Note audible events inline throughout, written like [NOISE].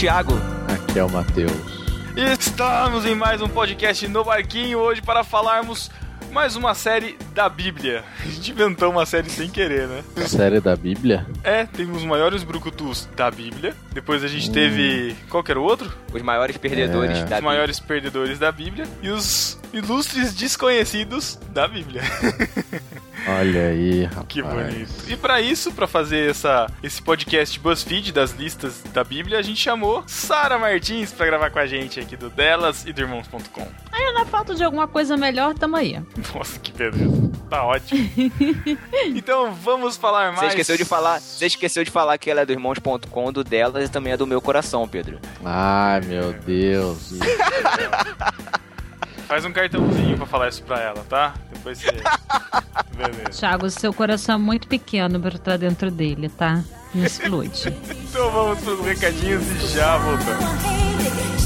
Thiago. Aqui é o Matheus. Estamos em mais um podcast no Barquinho hoje para falarmos mais uma série da Bíblia. [LAUGHS] A gente inventou uma série sem querer, né? Série da Bíblia? É, tem os maiores brucutus da Bíblia. Depois a gente hum. teve. Qual que era o outro? Os maiores perdedores é. da Bíblia. Os maiores perdedores da Bíblia. E os ilustres desconhecidos da Bíblia. [LAUGHS] Olha aí, rapaz. Que bonito. E para isso, para fazer essa, esse podcast BuzzFeed das listas da Bíblia, a gente chamou Sara Martins para gravar com a gente aqui do Delas e do Irmãos.com. Aí, na falta de alguma coisa melhor, tamo aí. Nossa, que beleza. Tá ótimo. [LAUGHS] então, vamos falar mais. Você esqueceu de falar, você esqueceu de falar que ela é do Irmãos.com, do Delas e também é do meu coração, Pedro. Ai, meu Deus. [LAUGHS] Faz um cartãozinho pra falar isso pra ela, tá? Depois você. [LAUGHS] Beleza. Thiago, seu coração é muito pequeno pra estar dentro dele, tá? Não [LAUGHS] explode. então vamos pros recadinhos e já voltamos.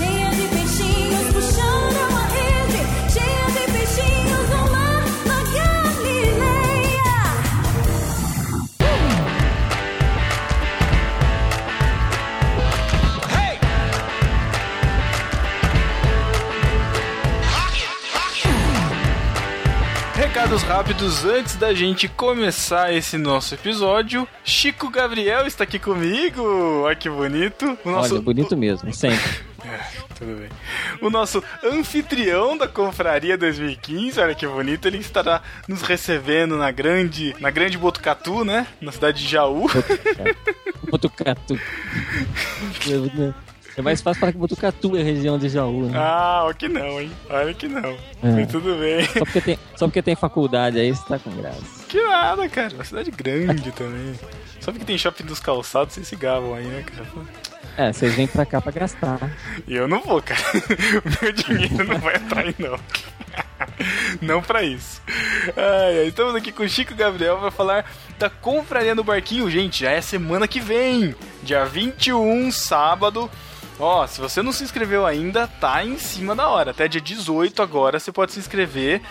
Recados rápidos antes da gente começar esse nosso episódio. Chico Gabriel está aqui comigo. Olha que bonito. O nosso... Olha, bonito mesmo, sempre. [LAUGHS] É, tudo bem. O nosso anfitrião da Confraria 2015, olha que bonito, ele estará nos recebendo na grande, na grande Botucatu, né? Na cidade de Jaú. Botucatu. [LAUGHS] É mais fácil falar que Botucatu é região de Jaú. Né? Ah, olha que não, hein? Olha que não. É. Mas tudo bem. Só porque, tem, só porque tem faculdade aí, você tá com graça. Que nada, cara. Uma cidade grande também. Só porque tem shopping dos calçados, vocês se gavam aí, né, cara? É, vocês vêm pra cá pra gastar. E eu não vou, cara. O [LAUGHS] meu dinheiro não vai aí, não. [LAUGHS] Não pra isso. Ai, estamos aqui com o Chico Gabriel para falar da Confraria no Barquinho. Gente, já é semana que vem, dia 21, sábado. Ó, se você não se inscreveu ainda, tá em cima da hora. Até dia 18 agora você pode se inscrever.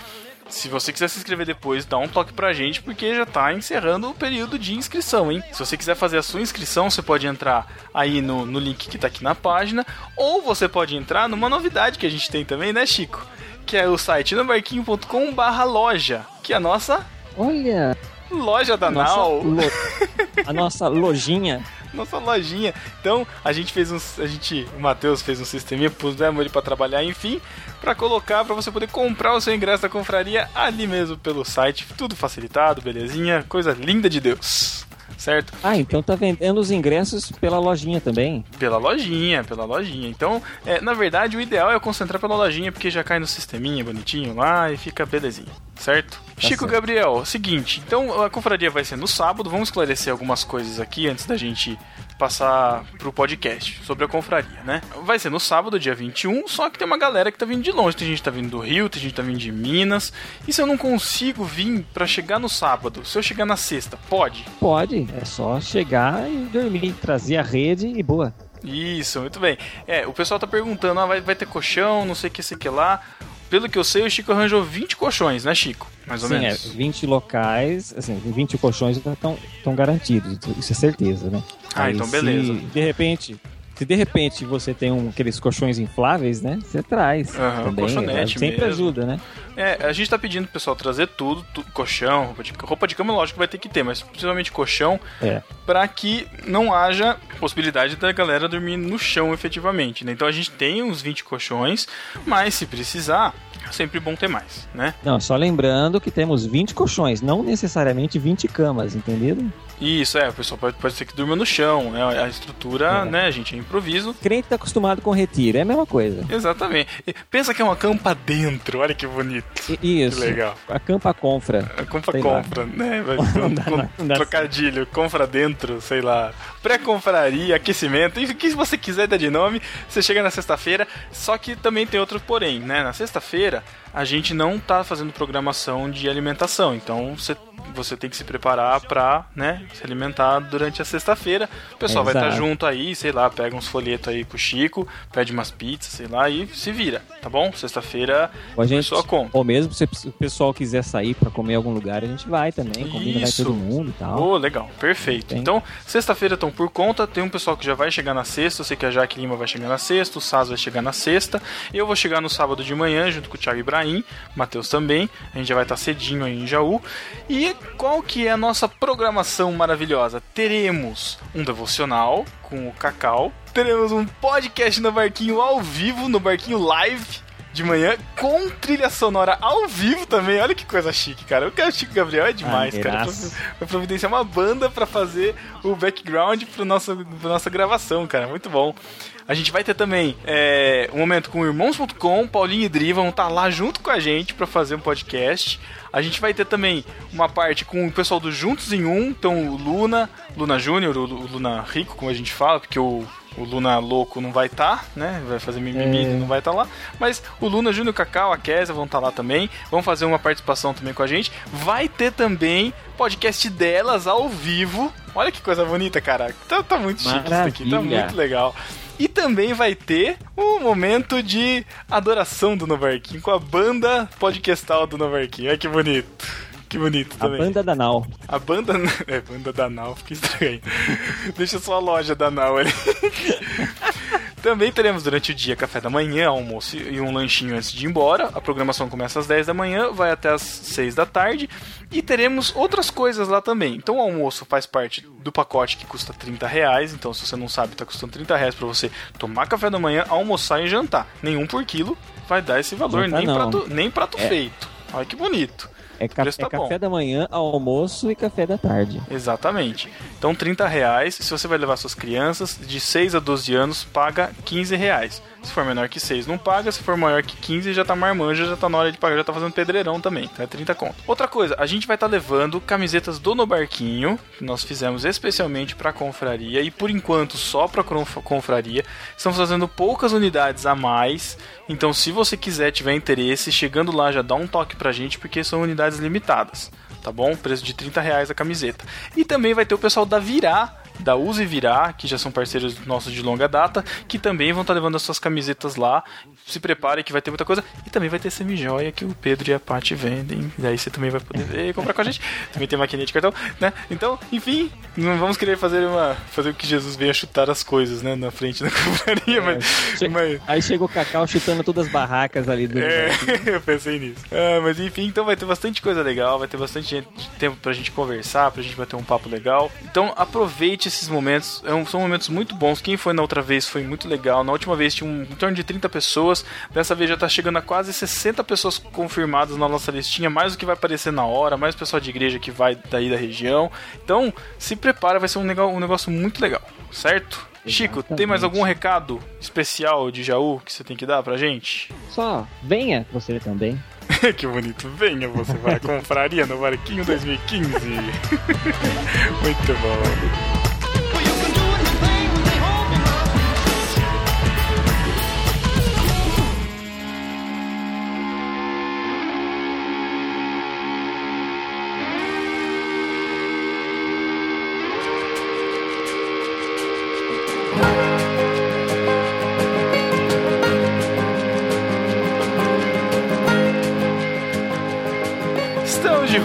Se você quiser se inscrever depois, dá um toque pra gente, porque já tá encerrando o período de inscrição, hein? Se você quiser fazer a sua inscrição, você pode entrar aí no, no link que tá aqui na página, ou você pode entrar numa novidade que a gente tem também, né, Chico? Que é o site nobarquinho.com barra loja, que é a nossa... Olha! Loja da nossa Nau. Lo... a nossa lojinha [LAUGHS] [LAUGHS] nossa lojinha. Então, a gente fez um. A gente. O Matheus fez um sisteminha, pusemos ele para trabalhar, enfim, para colocar, para você poder comprar o seu ingresso da confraria ali mesmo pelo site. Tudo facilitado, belezinha. Coisa linda de Deus certo? Ah, então tá vendendo os ingressos pela lojinha também? Pela lojinha, pela lojinha. Então, é, na verdade, o ideal é concentrar pela lojinha, porque já cai no sisteminha bonitinho lá e fica belezinha, certo? Tá Chico certo. Gabriel, seguinte, então a confraria vai ser no sábado, vamos esclarecer algumas coisas aqui antes da gente passar pro podcast sobre a confraria, né? Vai ser no sábado, dia 21, só que tem uma galera que tá vindo de longe. Tem gente que tá vindo do Rio, tem gente que tá vindo de Minas. E se eu não consigo vir para chegar no sábado, se eu chegar na sexta, pode? Pode, é só chegar e dormir, trazer a rede e boa. Isso, muito bem. É, o pessoal tá perguntando, ah, vai, vai ter colchão, não sei o que, sei que lá pelo que eu sei, o Chico arranjou 20 colchões, né, Chico? Mais ou Sim, menos. É, 20 locais, assim, 20 colchões estão garantidos, isso é certeza, né? Ah, Aí, então beleza. De repente, se de repente você tem um, aqueles colchões infláveis, né? Você traz. Uhum, também, colchonete sempre mesmo. ajuda, né? É, a gente tá pedindo pro pessoal trazer tudo, tu, colchão, roupa de, roupa de cama, lógico que vai ter que ter, mas principalmente colchão, é. para que não haja possibilidade da galera dormir no chão efetivamente, né? Então a gente tem uns 20 colchões, mas se precisar, sempre bom ter mais, né? Não, só lembrando que temos 20 colchões, não necessariamente 20 camas, entendido? Isso, é, o pessoal pode, pode ser que durma no chão, né? A estrutura, é. né, a gente, é improviso. Crente tá acostumado com retiro, é a mesma coisa. Exatamente. Pensa que é uma campa dentro, olha que bonito. Isso. Que legal. A campa confra. A campa confra, lá. né? Vai um, um trocadilho, confra dentro, sei lá. Pré-confraria, aquecimento, o que você quiser dar de nome, você chega na sexta-feira, só que também tem outro porém, né? Na sexta-feira, a gente não tá fazendo programação de alimentação, então você, você tem que se preparar para, né, Se alimentar durante a sexta-feira. O pessoal vai estar Exato. junto aí, sei lá, pega uns folhetos aí pro Chico, pede umas pizzas, sei lá, e se vira, tá bom? Sexta-feira a gente, pessoa compra. ou mesmo se o pessoal quiser sair pra comer em algum lugar, a gente vai também, combina, vai todo mundo e tal. Oh, legal, perfeito. Tem. Então, sexta-feira estão por conta, tem um pessoal que já vai chegar na sexta, eu sei que a Jaque Lima vai chegar na sexta, o Saz vai chegar na sexta, eu vou chegar no sábado de manhã junto com o Thiago Ibrahim, Matheus também, a gente já vai estar cedinho aí em Jaú. E qual que é a nossa programação maravilhosa? Teremos um devocional com o Cacau, teremos um podcast no Barquinho ao vivo, no Barquinho Live, de manhã com trilha sonora ao vivo também. Olha que coisa chique, cara. O cara Chico Gabriel é demais, cara. Maneiraço. Vai providenciar uma banda pra fazer o background pro nosso, pra nossa gravação, cara. Muito bom. A gente vai ter também é, um momento com irmãos.com, Paulinho e Dri vão estar lá junto com a gente pra fazer um podcast. A gente vai ter também uma parte com o pessoal do Juntos em Um, então o Luna, Luna Júnior, o Lu- o Luna Rico, como a gente fala, porque o, o Luna Louco não vai estar, né? Vai fazer mimimi e não vai estar lá. Mas o Luna Júnior, o Cacau, a Kézia vão estar lá também. Vão fazer uma participação também com a gente. Vai ter também podcast delas ao vivo. Olha que coisa bonita, cara. Tá, tá muito chique isso daqui, tá Maravilha. muito legal. E também vai ter um momento de adoração do Novarquinho com a banda podcastal do Novarquinho. Olha que bonito. Que bonito A também. banda da Nau. A banda. [LAUGHS] É, banda da Nau, fica estranho. Deixa só a loja da Nau ali. Também teremos durante o dia café da manhã, almoço e um lanchinho antes de ir embora. A programação começa às 10 da manhã, vai até às 6 da tarde. E teremos outras coisas lá também. Então o almoço faz parte do pacote que custa 30 reais. Então se você não sabe, tá custando 30 reais pra você tomar café da manhã, almoçar e jantar. Nenhum por quilo vai dar esse valor, nem não. prato, nem prato É. feito. Olha que bonito. É, ca- preço tá é café bom. da manhã, almoço e café da tarde. Exatamente. Então, 30 reais. Se você vai levar suas crianças de 6 a 12 anos, paga 15 reais. Se for menor que 6, não paga. Se for maior que 15, já tá marmanja, já tá na hora de pagar, já tá fazendo pedreirão também. Então é 30 conto. Outra coisa, a gente vai estar levando camisetas do No Barquinho, que nós fizemos especialmente pra confraria e por enquanto só pra conf- confraria. Estamos fazendo poucas unidades a mais. Então, se você quiser, tiver interesse, chegando lá já dá um toque pra gente, porque são unidades limitadas tá bom? Preço de 30 reais a camiseta. E também vai ter o pessoal da Virá, da Use Virá, que já são parceiros nossos de longa data, que também vão estar levando as suas camisetas lá. Se prepare que vai ter muita coisa. E também vai ter semijoia que o Pedro e a Paty vendem. E aí você também vai poder ver e comprar com a gente. [LAUGHS] Também tem maquininha de cartão, né? Então, enfim, não vamos querer fazer uma. fazer o que Jesus venha chutar as coisas, né? Na frente da [LAUGHS] compraria, mas. Che- mas Aí chega o Cacau chutando todas as barracas ali do. é, [LAUGHS] eu pensei nisso. Ah, mas enfim, então vai ter bastante coisa legal, vai ter bastante tempo pra gente conversar, pra gente bater um papo legal. Então aproveite esses momentos, é são momentos muito bons. Quem foi na outra vez foi muito legal. Na última vez tinha um, em torno de 30 pessoas, dessa vez já tá chegando a quase 60 pessoas confirmadas na nossa listinha, mais o que vai aparecer na hora, mais pessoal de igreja que vai daí da região. Então se prepara, vai ser um, legal, um negócio muito legal, certo? Chico, tem mais Exatamente. algum recado especial de Jaú que você tem que dar pra gente? Só venha você também. [LAUGHS] que bonito. Venha você vai à confraria no Barquinho 2015. [LAUGHS] Muito bom.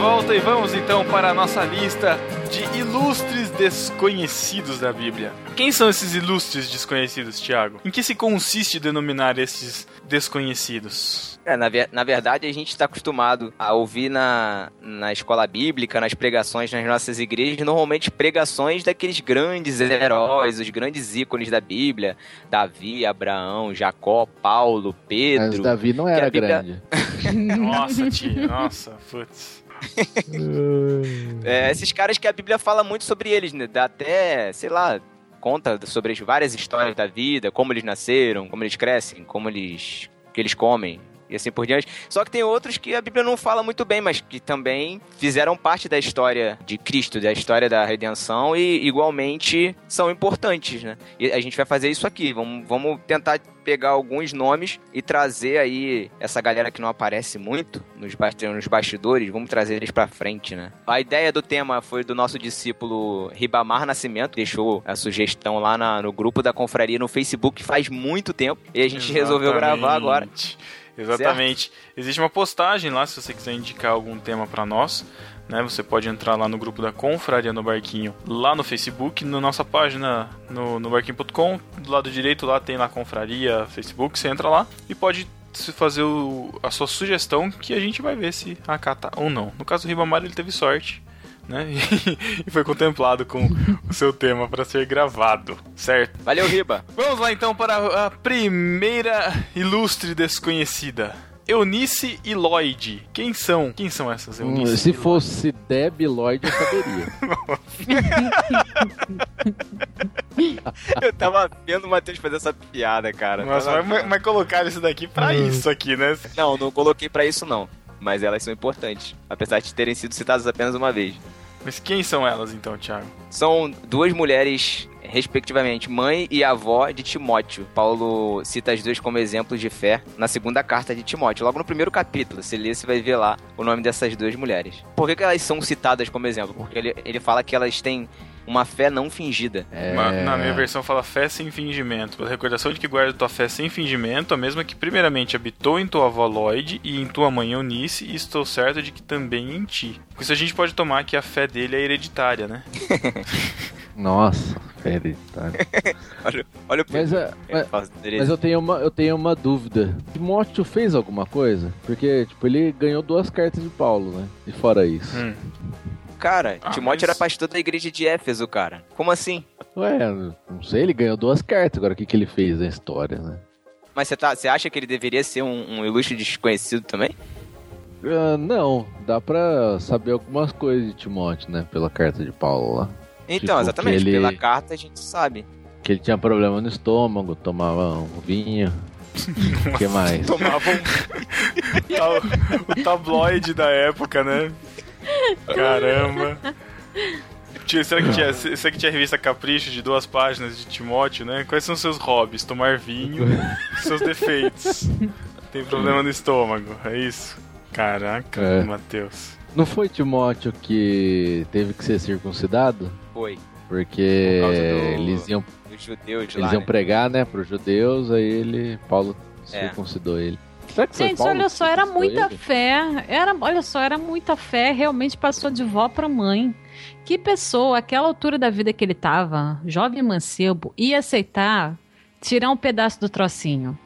Volta e vamos então para a nossa lista de ilustres desconhecidos da Bíblia. Quem são esses ilustres desconhecidos, Tiago? Em que se consiste denominar esses desconhecidos? É, na, ver- na verdade, a gente está acostumado a ouvir na, na escola bíblica, nas pregações nas nossas igrejas, normalmente pregações daqueles grandes heróis, os grandes ícones da Bíblia: Davi, Abraão, Jacó, Paulo, Mas Pedro. Davi não era Bíblia- grande. [LAUGHS] Nossa, tia, nossa, putz. [LAUGHS] É, esses caras que a Bíblia fala muito sobre eles, né? Dá até, sei lá, conta sobre as várias histórias da vida, como eles nasceram, como eles crescem, como eles, que eles comem, e assim por diante. Só que tem outros que a Bíblia não fala muito bem, mas que também fizeram parte da história de Cristo, da história da redenção e igualmente são importantes, né? E a gente vai fazer isso aqui. Vamos, vamos tentar pegar alguns nomes e trazer aí essa galera que não aparece muito nos, nos bastidores, vamos trazer eles pra frente, né? A ideia do tema foi do nosso discípulo Ribamar Nascimento, deixou a sugestão lá na, no grupo da confraria no Facebook faz muito tempo e a gente Exatamente. resolveu gravar agora. Exatamente. Certo? Existe uma postagem lá se você quiser indicar algum tema para nós. Né, você pode entrar lá no grupo da Confraria no Barquinho, lá no Facebook, na nossa página no, no barquinho.com, do lado direito lá tem lá Confraria Facebook, você entra lá e pode fazer o, a sua sugestão que a gente vai ver se acata ou não. No caso do Ribamar ele teve sorte, né? [LAUGHS] e foi contemplado com o seu tema para ser gravado, certo? Valeu, Riba. Vamos lá então para a primeira ilustre desconhecida. Eunice e Lloyd. Quem são? Quem são essas hum, Eunice? Hum, se fosse Deb Lloyd, eu saberia. [LAUGHS] eu tava vendo o Matheus fazer essa piada, cara. Nossa, mas, mas colocaram isso daqui pra hum. isso aqui, né? Não, não coloquei pra isso não. Mas elas são importantes, apesar de terem sido citadas apenas uma vez. Mas quem são elas então, Thiago? São duas mulheres, respectivamente, mãe e avó de Timóteo. Paulo cita as duas como exemplos de fé na segunda carta de Timóteo. Logo no primeiro capítulo, se ler, você vai ver lá o nome dessas duas mulheres. Por que, que elas são citadas como exemplo? Porque ele, ele fala que elas têm uma fé não fingida. É... Na minha versão fala fé sem fingimento. Pela recordação de que guarda tua fé sem fingimento, a mesma que primeiramente habitou em tua avó Lloyd e em tua mãe Eunice, e estou certo de que também em ti. Com isso a gente pode tomar que a fé dele é hereditária, né? [LAUGHS] Nossa, fé hereditária. [LAUGHS] olha, olha o mas, é, mas, mas, eu tenho uma, eu tenho uma dúvida. Timóteo fez alguma coisa? Porque, tipo, ele ganhou duas cartas de Paulo, né? E fora isso. Hum. Cara, ah, Timóteo mas... era pastor da igreja de Éfeso, cara. Como assim? Ué, não sei, ele ganhou duas cartas. Agora, o que, que ele fez na história, né? Mas você tá, acha que ele deveria ser um, um ilustre desconhecido também? Uh, não, dá pra saber algumas coisas de Timóteo, né? Pela carta de Paulo lá. Então, tipo, exatamente, ele... pela carta a gente sabe. Que ele tinha problema no estômago, tomava um vinho. O [LAUGHS] que mais? Tomava um... [LAUGHS] o tabloide da época, né? Caramba. Será que, tinha, será que tinha a revista Capricho de duas páginas de Timóteo, né? Quais são seus hobbies? Tomar vinho, seus defeitos. [LAUGHS] Tem problema no estômago, é isso? Caraca, é. Matheus. Não foi Timóteo que teve que ser circuncidado? Foi. Porque Por do, eles iam, eles lá, iam né? pregar, né, para os judeus, aí ele, Paulo é. circuncidou ele. Gente, olha só, era muita ele? fé. Era, olha só, era muita fé. Realmente passou de vó para mãe. Que pessoa, aquela altura da vida que ele tava, jovem mancebo, ia aceitar tirar um pedaço do trocinho?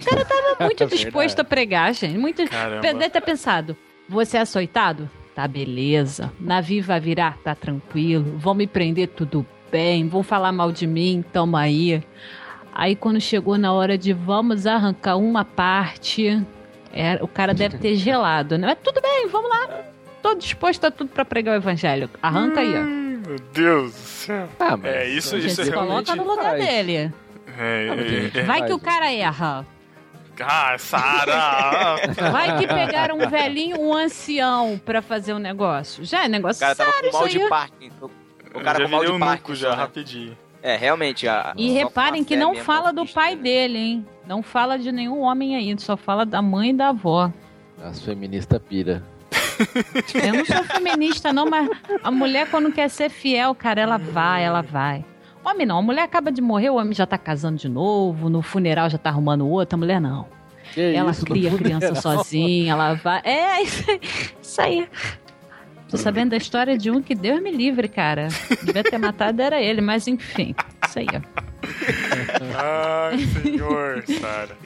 O cara tava [LAUGHS] muito é disposto a pregar, gente. Muito. Deve ter pensado: você é açoitado? Tá beleza. Navio vai virar? Tá tranquilo. Vão me prender? Tudo bem. Vão falar mal de mim? Tamo aí. Aí quando chegou na hora de vamos arrancar uma parte, é, o cara deve ter [LAUGHS] gelado, né? Mas tudo bem, vamos lá. Tô disposto a tudo para pregar o evangelho. Arranca aí, ó. Hum, meu Deus do céu. Ah, mas é, isso, isso é realmente... coloca no lugar faz. dele. É, é, é, Vai que o cara erra. Ah, Sara! Vai que pegaram um velhinho, um ancião pra fazer um negócio. Já é negócio sério. O cara tava com mal de parque. O cara com mal de parque. já, rapidinho. É, realmente. A, e reparem que não fala do pai né? dele, hein? Não fala de nenhum homem aí, só fala da mãe e da avó. As feministas pira. Eu não sou feminista, não, mas a mulher, quando quer ser fiel, cara, ela vai, ela vai. Homem não, a mulher acaba de morrer, o homem já tá casando de novo, no funeral já tá arrumando outra, a mulher não. Que ela isso, cria a criança sozinha, ela vai. É, isso aí. Tô sabendo da história de um que Deus me livre, cara. Devia ter matado era ele, mas enfim. Isso aí, ó. Ai, senhor, Sara.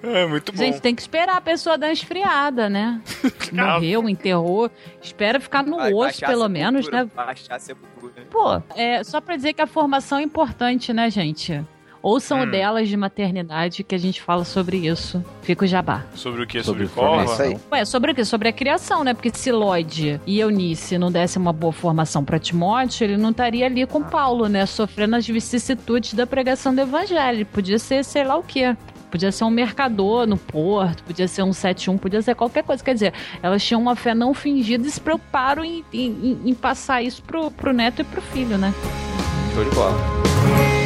É muito bom. Gente, tem que esperar a pessoa dar esfriada, né? [LAUGHS] Morreu, enterrou. Espera ficar no Vai, osso, pelo menos, né? Baixar a sepultura. Pô, é, só pra dizer que a formação é importante, né, gente? Ouçam hum. o delas de maternidade que a gente fala sobre isso. Fica o jabá. Sobre o que? Sobre, sobre forma? Ué, sobre o que? Sobre a criação, né? Porque se Lloyd e Eunice não dessem uma boa formação para Timóteo, ele não estaria ali com Paulo, né? Sofrendo as vicissitudes da pregação do evangelho. Podia ser sei lá o quê. podia ser um mercador no porto, podia ser um 71, podia ser qualquer coisa. Quer dizer, elas tinham uma fé não fingida e se preocuparam em, em, em passar isso pro, pro neto e pro filho, né? Show de bola.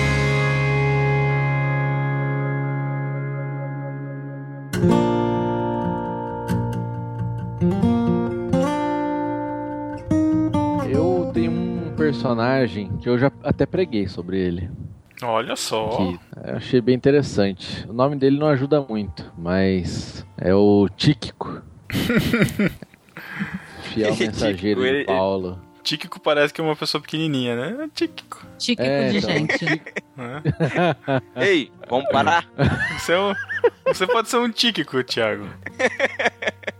Eu tenho um personagem que eu já até preguei sobre ele. Olha só. Que achei bem interessante. O nome dele não ajuda muito, mas é o Tíquico. [LAUGHS] Fiel mensageiro de Paulo. Tíquico parece que é uma pessoa pequenininha, né? Tíquico. Tíquico é, de então, gente. É. [LAUGHS] Ei, vamos parar. Você, é um, você pode ser um Tíquico, Thiago. [LAUGHS]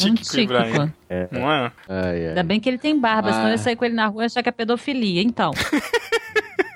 Tíquico, um. Ibrahim. É. Não é? Ai, ai. Ainda bem que ele tem barba, ah. senão eu ia sair com ele na rua e achar que é pedofilia, então. [LAUGHS]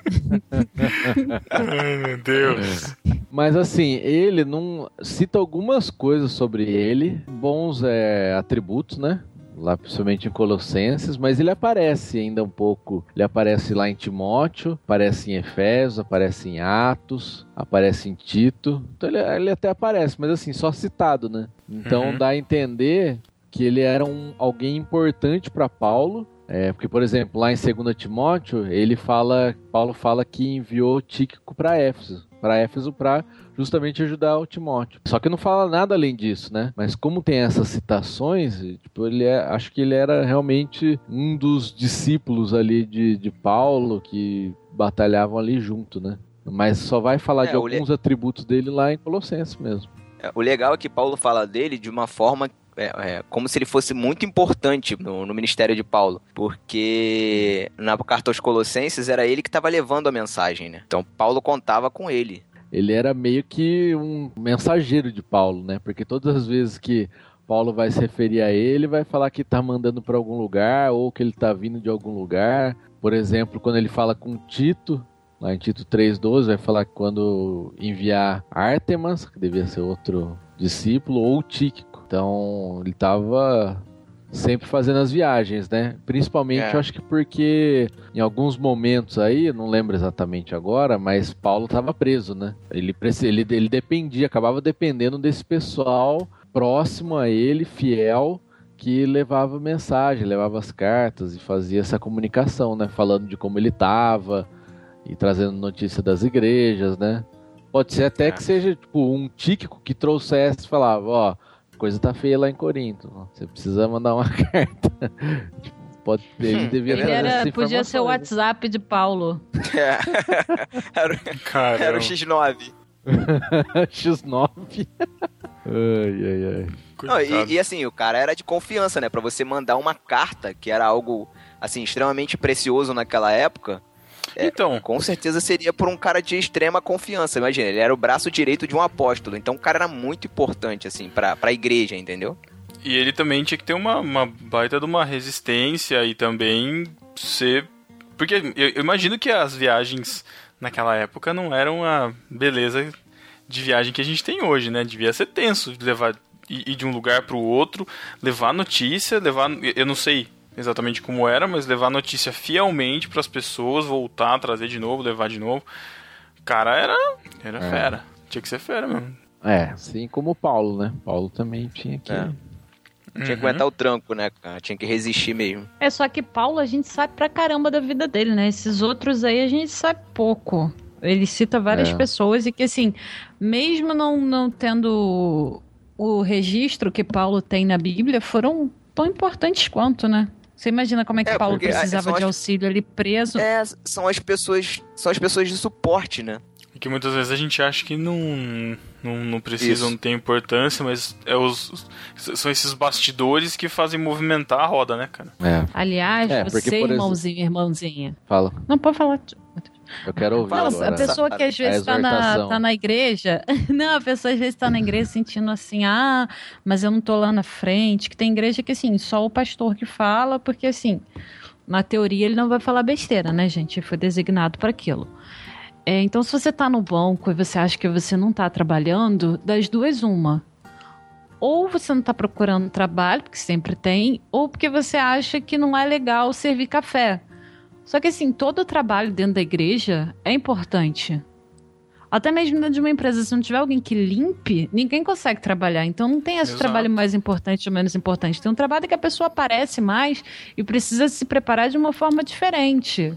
[LAUGHS] Ai, meu Deus. Mas assim, ele não cita algumas coisas sobre ele, bons é, atributos, né? Lá principalmente em Colossenses, mas ele aparece ainda um pouco. Ele aparece lá em Timóteo, aparece em Efésios, aparece em Atos, aparece em Tito. Então ele, ele até aparece, mas assim, só citado, né? Então uhum. dá a entender que ele era um, alguém importante para Paulo é, porque, por exemplo, lá em 2 Timóteo, ele fala, Paulo fala que enviou Tíquico para Éfeso, para Éfeso para justamente ajudar o Timóteo. Só que não fala nada além disso, né? Mas como tem essas citações, tipo, ele é, acho que ele era realmente um dos discípulos ali de, de Paulo que batalhavam ali junto, né? Mas só vai falar é, de alguns le... atributos dele lá em Colossenses mesmo. É, o legal é que Paulo fala dele de uma forma é, é, como se ele fosse muito importante no, no, ministério de Paulo, porque na carta aos Colossenses era ele que estava levando a mensagem, né? Então Paulo contava com ele. Ele era meio que um mensageiro de Paulo, né? Porque todas as vezes que Paulo vai se referir a ele, vai falar que está mandando para algum lugar ou que ele está vindo de algum lugar. Por exemplo, quando ele fala com Tito, lá em Tito 3,12, vai falar que quando enviar Artemas, que devia ser outro discípulo, ou Tíquico então, ele estava sempre fazendo as viagens, né? Principalmente, é. eu acho que porque em alguns momentos aí, não lembro exatamente agora, mas Paulo estava preso, né? Ele, ele, ele dependia, acabava dependendo desse pessoal próximo a ele, fiel, que levava mensagem, levava as cartas e fazia essa comunicação, né? Falando de como ele estava e trazendo notícia das igrejas, né? Pode ser até é. que seja tipo um tíquico que trouxesse e falava, ó, coisa tá feia lá em Corinto. Você precisa mandar uma [LAUGHS] carta. tipo, pode ter, ele devia ele era, Podia ser o WhatsApp de Paulo. É. Era, [LAUGHS] era o X9. X9. [LAUGHS] ai, ai, ai. Não, e, e, assim, o cara era de confiança, né? Pra você mandar uma carta, que era algo, assim, extremamente precioso naquela época, é, então. Com certeza seria por um cara de extrema confiança. Imagina, ele era o braço direito de um apóstolo. Então o cara era muito importante, assim, pra, pra igreja, entendeu? E ele também tinha que ter uma, uma baita de uma resistência e também ser. Porque eu, eu imagino que as viagens naquela época não eram a beleza de viagem que a gente tem hoje, né? Devia ser tenso levar ir de um lugar para o outro, levar notícia, levar, eu não sei exatamente como era, mas levar a notícia fielmente para as pessoas, voltar, trazer de novo, levar de novo. O cara era, era é. fera. Tinha que ser fera mesmo. É, assim como o Paulo, né? Paulo também tinha que. É. Tinha que uhum. aguentar o tranco, né, cara? Tinha que resistir mesmo. É, só que Paulo a gente sabe pra caramba da vida dele, né? Esses outros aí a gente sabe pouco. Ele cita várias é. pessoas e que, assim, mesmo não, não tendo o registro que Paulo tem na Bíblia, foram tão importantes quanto, né? Você imagina como é que é, Paulo precisava de auxílio ali preso? É, são as pessoas, são as pessoas de suporte, né? Que muitas vezes a gente acha que não, não, não precisam, não tem importância, mas é os, são esses bastidores que fazem movimentar a roda, né, cara? É. Aliás, é, você, porque, irmãozinho, irmãozinha. Fala. Não pode falar. Eu quero ouvir Fala, agora. A pessoa que às vezes está na, tá na igreja, [LAUGHS] não, a pessoa às vezes está na igreja sentindo assim, ah, mas eu não tô lá na frente, que tem igreja que assim, só o pastor que fala, porque assim, na teoria ele não vai falar besteira, né, gente? Ele foi designado para aquilo. É, então, se você está no banco e você acha que você não está trabalhando, das duas, uma. Ou você não está procurando trabalho, porque sempre tem, ou porque você acha que não é legal servir café. Só que assim, todo o trabalho dentro da igreja é importante. Até mesmo dentro de uma empresa, se não tiver alguém que limpe, ninguém consegue trabalhar. Então não tem esse Exato. trabalho mais importante ou menos importante. Tem um trabalho que a pessoa aparece mais e precisa se preparar de uma forma diferente.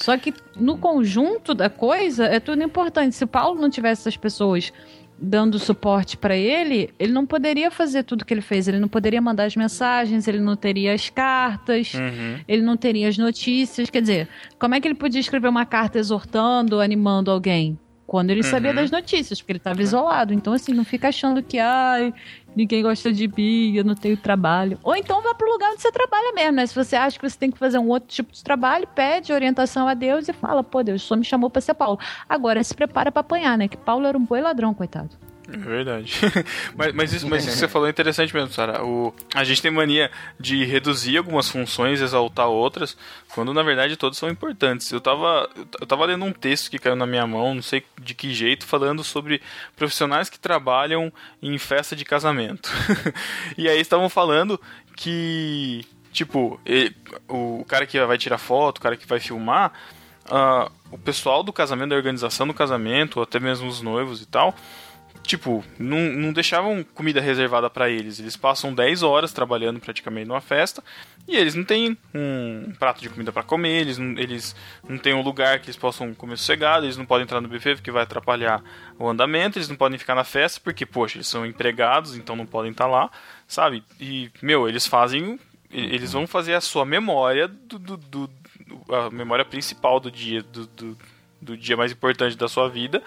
Só que no conjunto da coisa é tudo importante. Se Paulo não tivesse essas pessoas dando suporte para ele, ele não poderia fazer tudo que ele fez. Ele não poderia mandar as mensagens, ele não teria as cartas, uhum. ele não teria as notícias. Quer dizer, como é que ele podia escrever uma carta exortando, animando alguém? Quando ele uhum. sabia das notícias, porque ele estava isolado. Então, assim, não fica achando que, ai, ninguém gosta de mim, eu não tenho trabalho. Ou então vá pro lugar onde você trabalha mesmo, né? Se você acha que você tem que fazer um outro tipo de trabalho, pede orientação a Deus e fala, pô, Deus só me chamou para ser Paulo. Agora se prepara para apanhar, né? Que Paulo era um boi ladrão, coitado. É verdade. [LAUGHS] mas, mas, isso, mas isso que você falou é interessante mesmo, Sara. O, a gente tem mania de reduzir algumas funções, exaltar outras, quando na verdade todas são importantes. Eu tava, eu tava lendo um texto que caiu na minha mão, não sei de que jeito, falando sobre profissionais que trabalham em festa de casamento. [LAUGHS] e aí estavam falando que, tipo, ele, o cara que vai tirar foto, o cara que vai filmar, uh, o pessoal do casamento, da organização do casamento, ou até mesmo os noivos e tal tipo, não, não deixavam comida reservada para eles. Eles passam 10 horas trabalhando praticamente numa festa e eles não têm um prato de comida para comer, eles não, eles não têm um lugar que eles possam comer sossegado, eles não podem entrar no buffet porque vai atrapalhar o andamento, eles não podem ficar na festa porque, poxa, eles são empregados, então não podem estar tá lá, sabe? E, meu, eles fazem. Eles vão fazer a sua memória do, do, do a memória principal do dia, do, do, do dia mais importante da sua vida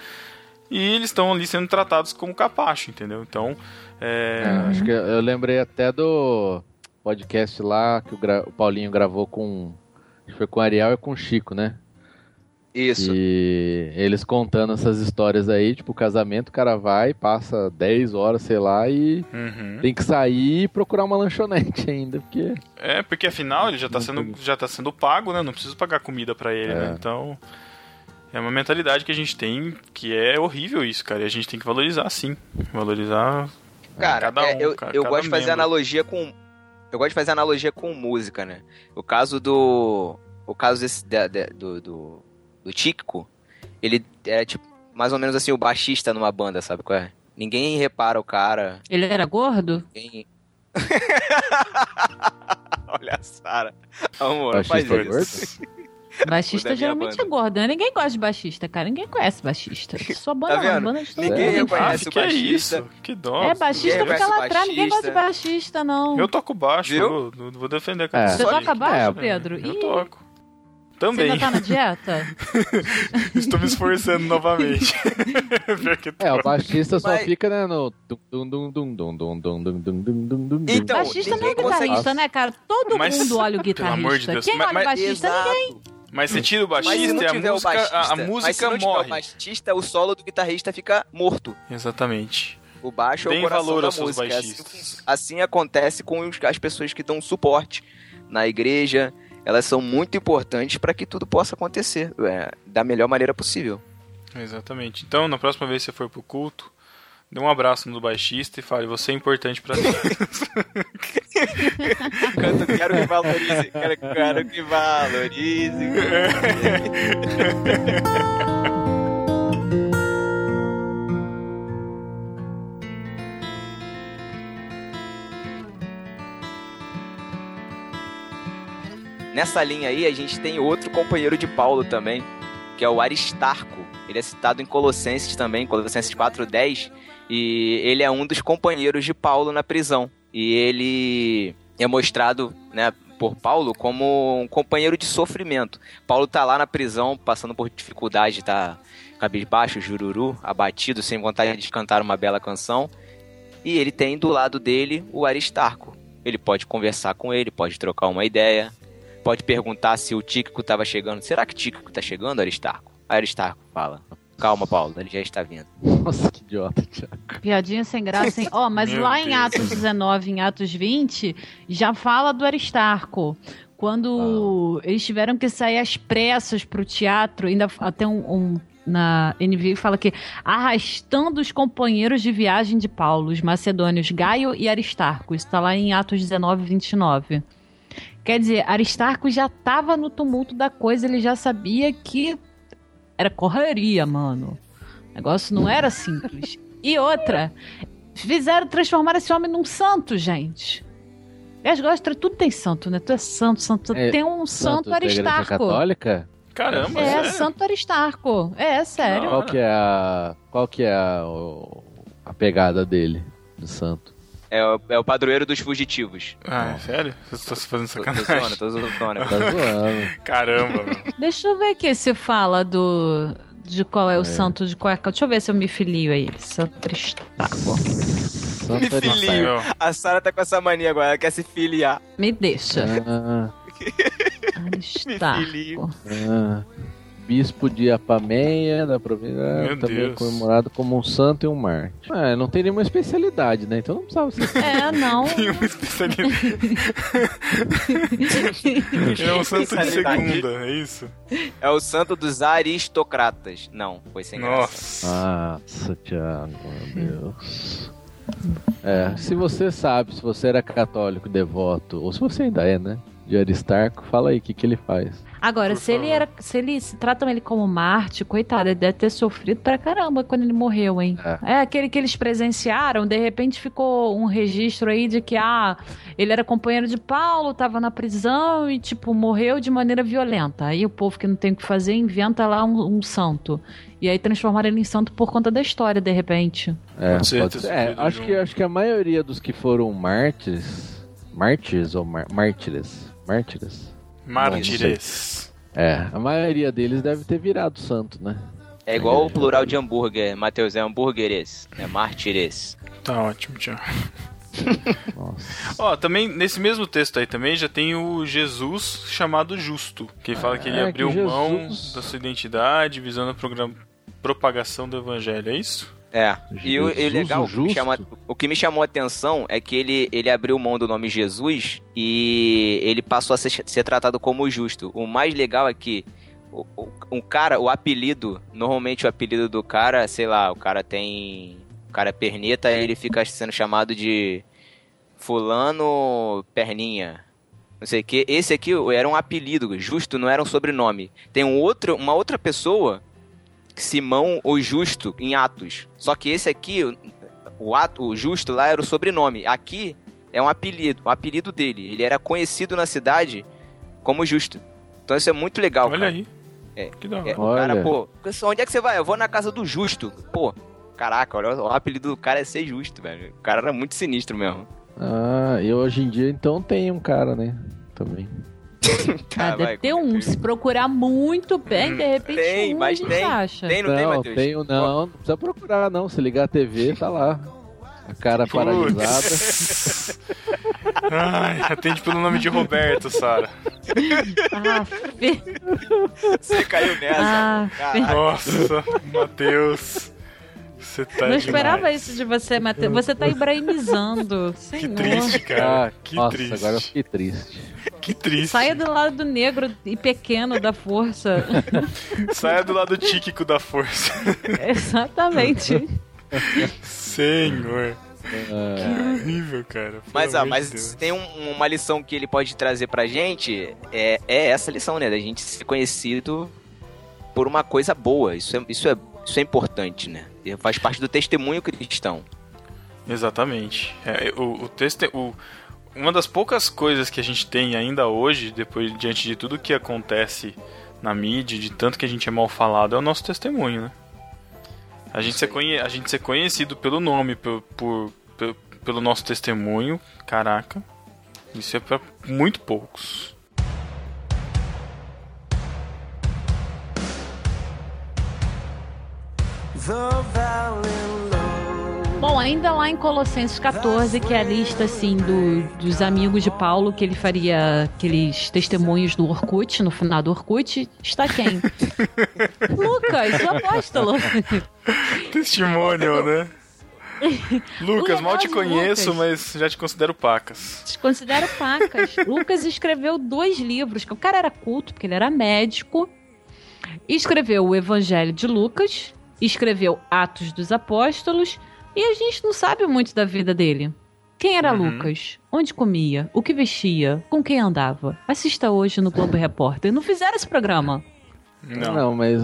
e eles estão ali sendo tratados como capacho, entendeu? Então. É... É, acho que eu lembrei até do podcast lá que o, gra... o Paulinho gravou com. Acho que foi com o Ariel e com o Chico, né? Isso. E eles contando essas histórias aí, tipo, o casamento, o cara vai, passa 10 horas, sei lá, e uhum. tem que sair e procurar uma lanchonete ainda, porque... É, porque afinal ele já tá, sendo, já tá sendo pago, né? Não precisa pagar comida para ele, é. né? Então... É uma mentalidade que a gente tem que é horrível isso, cara. E a gente tem que valorizar, sim. Valorizar cara, cada é, um. É, eu, cara, eu gosto de fazer analogia com. Eu gosto de fazer analogia com música, né? O caso do. O caso desse. De, de, do, do. Do ele é tipo. Mais ou menos assim, o baixista numa banda, sabe qual é? Ninguém repara o cara. Ele era gordo? Ninguém. [LAUGHS] Olha a Sara. Amor, faz isso. Baixista geralmente banda. é gordo, né? Ninguém gosta de baixista, cara. Ninguém conhece baixista. Sua banda tá não, banda de Ninguém conhece o baixista. Que, é isso? que dó. É, baixista fica lá atrás, ninguém gosta de baixista, não. Eu toco baixo, Viu? Vou, vou defender a é. Você toca baixo, é. Pedro? Eu Ih. toco. Também. Você ainda tá na dieta? Estou me esforçando novamente. é, o baixista só Mas... fica, né, no... Então, baixista não é guitarrista, né, cara? Todo Mas, mundo olha o guitarrista. Pelo amor de Deus. Quem olha o baixista? Exato. Ninguém. Mas você tira o baixista a música, baixista, a, a música mas se não morre. o baixista, o solo do guitarrista fica morto. Exatamente. O baixo Tem é o coração valor da música. Assim, assim, acontece com as pessoas que dão suporte na igreja. Elas são muito importantes para que tudo possa acontecer é, da melhor maneira possível. Exatamente. Então, na próxima vez que você for pro culto, Dê um abraço no baixista e fale, você é importante pra Deus. [LAUGHS] Canto, quero que valorize, quero, quero que valorize. Nessa linha aí, a gente tem outro companheiro de Paulo também, que é o Aristarco. Ele é citado em Colossenses também, Colossenses 4.10, e ele é um dos companheiros de Paulo na prisão. E ele é mostrado, né, por Paulo como um companheiro de sofrimento. Paulo tá lá na prisão, passando por dificuldade, tá cabisbaixo, jururu, abatido, sem vontade de cantar uma bela canção. E ele tem do lado dele o Aristarco. Ele pode conversar com ele, pode trocar uma ideia, pode perguntar se o Tíquico estava chegando. Será que Tíquico está chegando, Aristarco? Aristarco fala: Calma, Paulo, ele já está vindo. [LAUGHS] Nossa, que idiota, Thiago. Piadinha sem graça, hein? [LAUGHS] Ó, oh, mas Meu lá Deus. em Atos 19, em Atos 20, já fala do Aristarco. Quando ah. eles tiveram que sair às pressas pro teatro, ainda até um, um na NV fala que arrastando os companheiros de viagem de Paulo, os macedônios Gaio e Aristarco. Isso está lá em Atos 19, 29. Quer dizer, Aristarco já estava no tumulto da coisa, ele já sabia que era correria, mano. O negócio não era simples. E outra, fizeram transformar esse homem num santo, gente. E as gostras, tudo tem santo, né? Tu é santo, santo. É, tem um santo, santo Aristarco. católica? Caramba, é, sério? Santo Aristarco. É, sério. Qual que é a. Qual que é a, a pegada dele, do santo? É o, é o padroeiro dos fugitivos. Ah, é sério? Você tá fazendo sacanagem? Tô, tô zoando, tô zoando. Tá zoando. Caramba, mano. Deixa eu ver aqui se fala do... De qual é o é. santo, de qual é... Deixa eu ver se eu me filio aí. Santo Aristarco. Me filio. A Sara tá com essa mania agora, ela quer se filiar. Me deixa. Ah. Aristarco. [LAUGHS] Ah bispo de Apameia, da província, também Deus. comemorado como um santo e um mártir. É, não tem nenhuma especialidade, né? Então não precisava ser. [LAUGHS] É, não. Nenhuma especialidade. [LAUGHS] é um santo de segunda, é isso? É o santo dos aristocratas. Não, foi sem Nossa. graça. Nossa, Thiago, meu Deus. É, se você sabe, se você era católico devoto, ou se você ainda é, né? De Aristarco, fala aí o que, que ele faz. Agora, se ele era. Se eles tratam ele como Marte, coitado, ele deve ter sofrido pra caramba quando ele morreu, hein? É. é. aquele que eles presenciaram, de repente ficou um registro aí de que, ah, ele era companheiro de Paulo, tava na prisão e, tipo, morreu de maneira violenta. Aí o povo que não tem o que fazer inventa lá um, um santo. E aí transformaram ele em santo por conta da história, de repente. É, pode ser. Pode ser. É, acho, que, acho que a maioria dos que foram mártires. Mártires ou mártires? Mártires? Mártires. É, a maioria deles deve ter virado santo, né? É igual o plural de hambúrguer, Matheus, é hambúrgueres, é mártires. Tá ótimo, tchau. [LAUGHS] Ó, também nesse mesmo texto aí também já tem o Jesus chamado Justo, que fala que ele é, abriu que Jesus... mão da sua identidade visando a propagação do evangelho, é isso? É. E o, e legal, o que, chama, o que me chamou a atenção é que ele, ele abriu mão do nome Jesus e ele passou a ser, ser tratado como justo. O mais legal é que o, o, um cara, o apelido, normalmente o apelido do cara, sei lá, o cara tem. O cara é perneta, ele fica sendo chamado de Fulano Perninha. Não sei o que. Esse aqui era um apelido, justo, não era um sobrenome. Tem um outro, uma outra pessoa Simão o Justo em Atos. Só que esse aqui, o ato, o Justo lá era o sobrenome. Aqui é um apelido, o um apelido dele. Ele era conhecido na cidade como Justo. Então isso é muito legal, Olha cara. aí. É, que da hora. É, o cara, pô, onde é que você vai? Eu vou na casa do Justo. Pô, caraca, olha, o apelido do cara é ser Justo, velho. O cara era muito sinistro mesmo. Ah, e hoje em dia então tem um cara, né? Também. [LAUGHS] ah, deve ter um. Se procurar muito bem, de repente tem, um mas tem, acha. Tem, não, não tem, Matheus? Tenho, não, não precisa procurar, não. Se ligar a TV, tá lá. A cara Putz. paralisada. [LAUGHS] Ai, atende pelo nome de Roberto, Sara. [LAUGHS] Ah, Você caiu nessa. Ah, Nossa, Matheus. Você tá Não esperava isso de você, Matheus. Você tá ibrahimizando. Que triste, cara. Ah, que Nossa, triste. agora eu fiquei triste. Que triste. Saia do lado negro e pequeno da força. [LAUGHS] Saia do lado tíquico da força. [LAUGHS] Exatamente. Senhor. Que horrível, cara. Mas, ah, mas Deus. tem um, uma lição que ele pode trazer pra gente, é, é essa lição, né? Da gente ser conhecido por uma coisa boa. Isso é, isso é, isso é importante, né? Faz parte do testemunho cristão. Exatamente. É, o, o, teste, o, uma das poucas coisas que a gente tem ainda hoje, depois diante de tudo que acontece na mídia, de tanto que a gente é mal falado, é o nosso testemunho, né? A gente, ser, conhe a gente ser conhecido pelo nome, por, por, por, pelo nosso testemunho, caraca, isso é para muito poucos. Bom, ainda lá em Colossenses 14, que é a lista assim do, dos amigos de Paulo que ele faria aqueles testemunhos do Orkut, no final do Orkut, está quem? [LAUGHS] Lucas, o apóstolo. Testemunho, né? [LAUGHS] Lucas, mal te conheço, Lucas. mas já te considero pacas. Te considero pacas. Lucas escreveu dois livros. O cara era culto, porque ele era médico. Escreveu o Evangelho de Lucas, escreveu Atos dos Apóstolos e a gente não sabe muito da vida dele. Quem era uhum. Lucas? Onde comia? O que vestia? Com quem andava? Assista hoje no Globo Repórter. Não fizeram esse programa. Não, não mas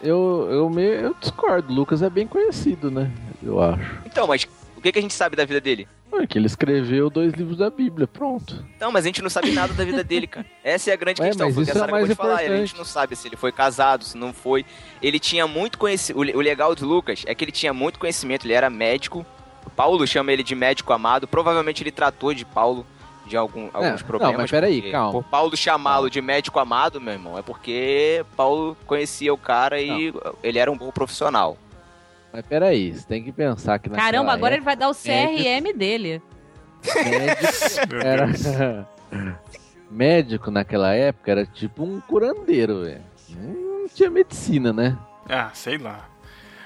Eu, eu, me, eu discordo. Lucas é bem conhecido, né? Eu acho. Então, mas que, que a gente sabe da vida dele? É que ele escreveu dois livros da Bíblia, pronto. Não, mas a gente não sabe nada da vida dele, cara. [LAUGHS] Essa é a grande questão. Mas isso é mais falar, a gente não sabe se ele foi casado, se não foi. Ele tinha muito conhecimento. O legal de Lucas é que ele tinha muito conhecimento, ele era médico. Paulo chama ele de médico amado. Provavelmente ele tratou de Paulo de algum, alguns é, problemas. Não, mas peraí, calma. Por Paulo chamá-lo de médico amado, meu irmão, é porque Paulo conhecia o cara e não. ele era um bom profissional. Mas peraí, você tem que pensar que Caramba, agora época, ele vai dar o CRM dele. Médico era... [LAUGHS] médico naquela época era tipo um curandeiro, velho. Não tinha medicina, né? Ah, sei lá.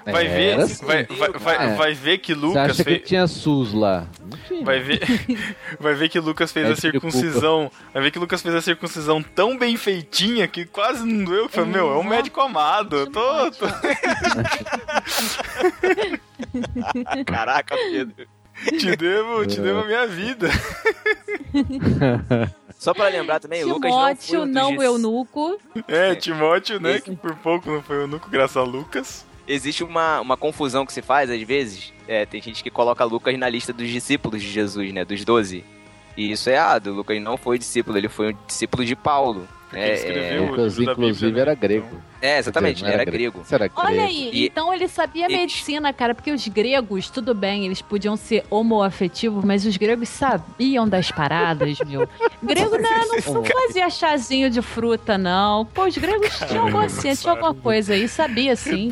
Vai ver, assim, vai, vai, vai, é. vai, ver que Lucas Você acha fez... que tinha SUS lá? Vai ver, [LAUGHS] vai ver que Lucas fez é a circuncisão. Vai ver que Lucas fez a circuncisão tão bem feitinha que quase não doeu. Que falei, meu, é um médico amado. Eu tô. tô... [LAUGHS] Caraca, Pedro. Te devo, te devo a minha vida. [LAUGHS] Só pra lembrar também, Timóteo Lucas não foi não de... eunuco. É, Timóteo, né? Que por pouco não foi eunuco, graças a Lucas existe uma, uma confusão que se faz às vezes. É, tem gente que coloca Lucas na lista dos discípulos de Jesus, né? Dos doze. E isso é errado. Lucas não foi discípulo, ele foi um discípulo de Paulo. É, é, Lucas, inclusive, Bíblia, era grego. É, exatamente, ele era, era grego. grego. Olha aí, e, então ele sabia e, medicina, cara, porque os gregos, tudo bem, eles podiam ser homoafetivos, mas os gregos sabiam das paradas, meu. [LAUGHS] Grego não, não, fazia chazinho de fruta, não. Pô, os gregos tinham alguma ciência, tinha alguma coisa aí, sabia sim.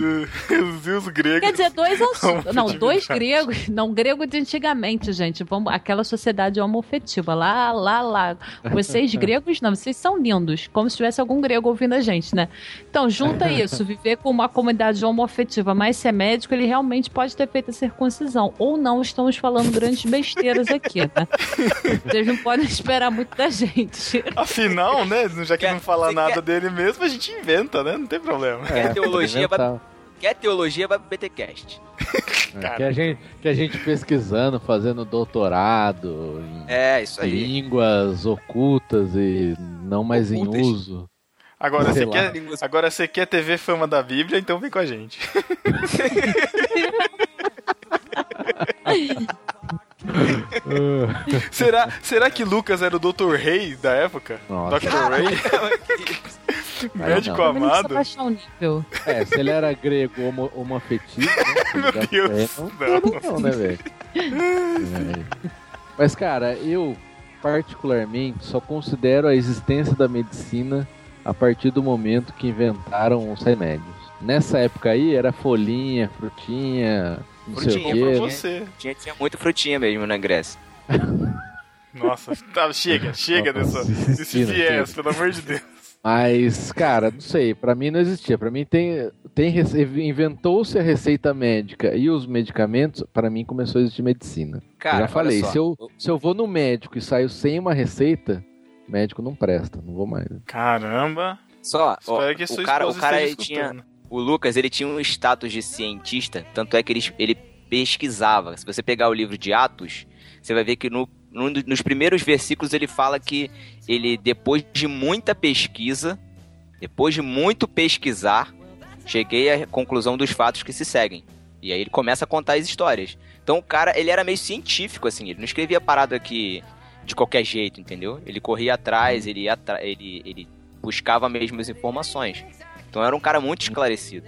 os gregos. Quer dizer, dois [LAUGHS] não, dois gregos, não, grego de antigamente, gente. Vamos, aquela sociedade homoafetiva, lá, lá, lá. Vocês [LAUGHS] gregos não, vocês são lindos, como se tivesse algum grego ouvindo a gente, né? Então, junta [LAUGHS] isso, viver com uma comunidade homoafetiva, mas se é médico, ele realmente pode ter feito a circuncisão. Ou não, estamos falando grandes besteiras aqui, né? Vocês não podem esperar muito da gente. Afinal, né, já que quer, não fala nada quer... dele mesmo, a gente inventa, né? Não tem problema. É, teologia vai... Quer teologia, vai pro BTcast. É, [LAUGHS] que, a gente, que a gente pesquisando, fazendo doutorado em é, isso aí. línguas ocultas e não mais ocultas. em uso. Agora você, quer, agora você quer TV fama da Bíblia, então vem com a gente. [LAUGHS] será, será que Lucas era o Dr. Rei da época? Nossa. Dr. Rei? Médico [LAUGHS] amado? É, se ele era grego homo, homoafetivo, né? [LAUGHS] Meu Deus, não. Não, não, né, velho? É. Mas, cara, eu particularmente só considero a existência da medicina a partir do momento que inventaram os remédios. Nessa época aí era folhinha, frutinha, não frutinha sei o quê. Você. Tinha, tinha muito frutinha mesmo na Grécia. [LAUGHS] Nossa, tá, chega, chega Nossa, dessa, desse viés, pelo amor de Deus. Mas, cara, não sei, para mim não existia. Para mim tem, tem inventou-se a receita médica e os medicamentos, para mim começou a existir medicina. Cara, já falei, se eu, se eu vou no médico e saio sem uma receita, médico não presta, não vou mais. Caramba. Só, ó, o cara, o cara ele tinha, o Lucas, ele tinha um status de cientista, tanto é que ele, ele pesquisava. Se você pegar o livro de Atos, você vai ver que no, no, nos primeiros versículos ele fala que ele, depois de muita pesquisa, depois de muito pesquisar, cheguei à conclusão dos fatos que se seguem. E aí ele começa a contar as histórias. Então o cara, ele era meio científico, assim, ele não escrevia parada que de qualquer jeito, entendeu? Ele corria atrás, ele, ia ele, ele buscava mesmo as informações. Então era um cara muito esclarecido.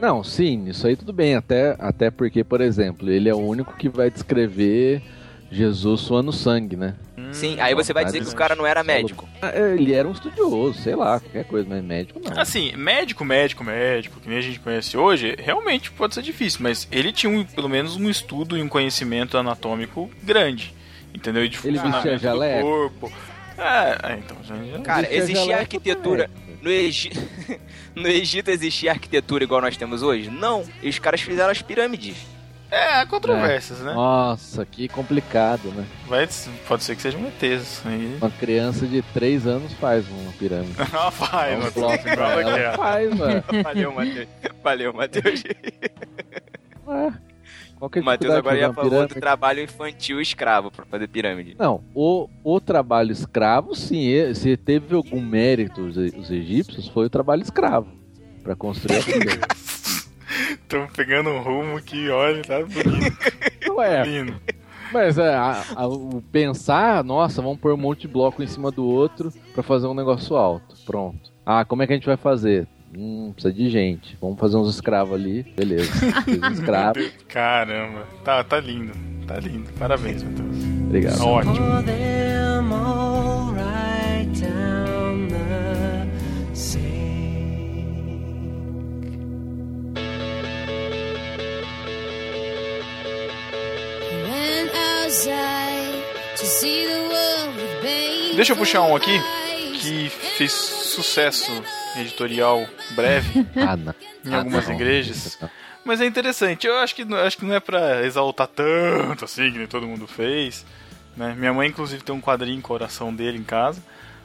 Não, sim, isso aí tudo bem, até, até porque, por exemplo, ele é o único que vai descrever Jesus suando sangue, né? Sim, aí você vai dizer que o cara não era médico. É, ele era um estudioso, sei lá, qualquer coisa, mas médico não. Assim, médico, médico, médico, que nem a gente conhece hoje, realmente pode ser difícil, mas ele tinha um, pelo menos um estudo e um conhecimento anatômico grande. Entendeu? E de ele vestia jaleco. corpo. É, é, então já, já Cara, existia arquitetura. No Egito, [LAUGHS] no Egito existia arquitetura igual nós temos hoje? Não. E os caras fizeram as pirâmides. É, controvérsias, é. né? Nossa, que complicado, né? Vai, pode ser que seja um ETs. Aí. Uma criança de 3 anos faz uma pirâmide. [LAUGHS] ah, faz, um bloco ela faz, mano. Valeu, Matheus. Valeu, Matheus. [LAUGHS] Qual que é o Matheus agora ia falar do trabalho infantil escravo para fazer pirâmide. Não, o, o trabalho escravo, sim, se teve algum mérito os, os egípcios, foi o trabalho escravo para construir a [LAUGHS] vida. Estamos pegando um rumo que, olha, tá bonito. Ué, Lindo. Mas é, a, a, o pensar, nossa, vamos pôr um monte de bloco em cima do outro para fazer um negócio alto. Pronto. Ah, como é que a gente vai fazer? Hum, precisa de gente. Vamos fazer uns escravos ali. Beleza. Fiz um escravo. [LAUGHS] Caramba. Tá, tá lindo. Tá lindo. Parabéns, Matheus. Obrigado. Ótimo. Deixa eu puxar um aqui que fez sucesso editorial breve [LAUGHS] ah, em algumas ah, igrejas. Mas é interessante. Eu acho que, acho que não é pra exaltar tanto assim, que nem todo mundo fez. Né? Minha mãe, inclusive, tem um quadrinho com a oração dele em casa.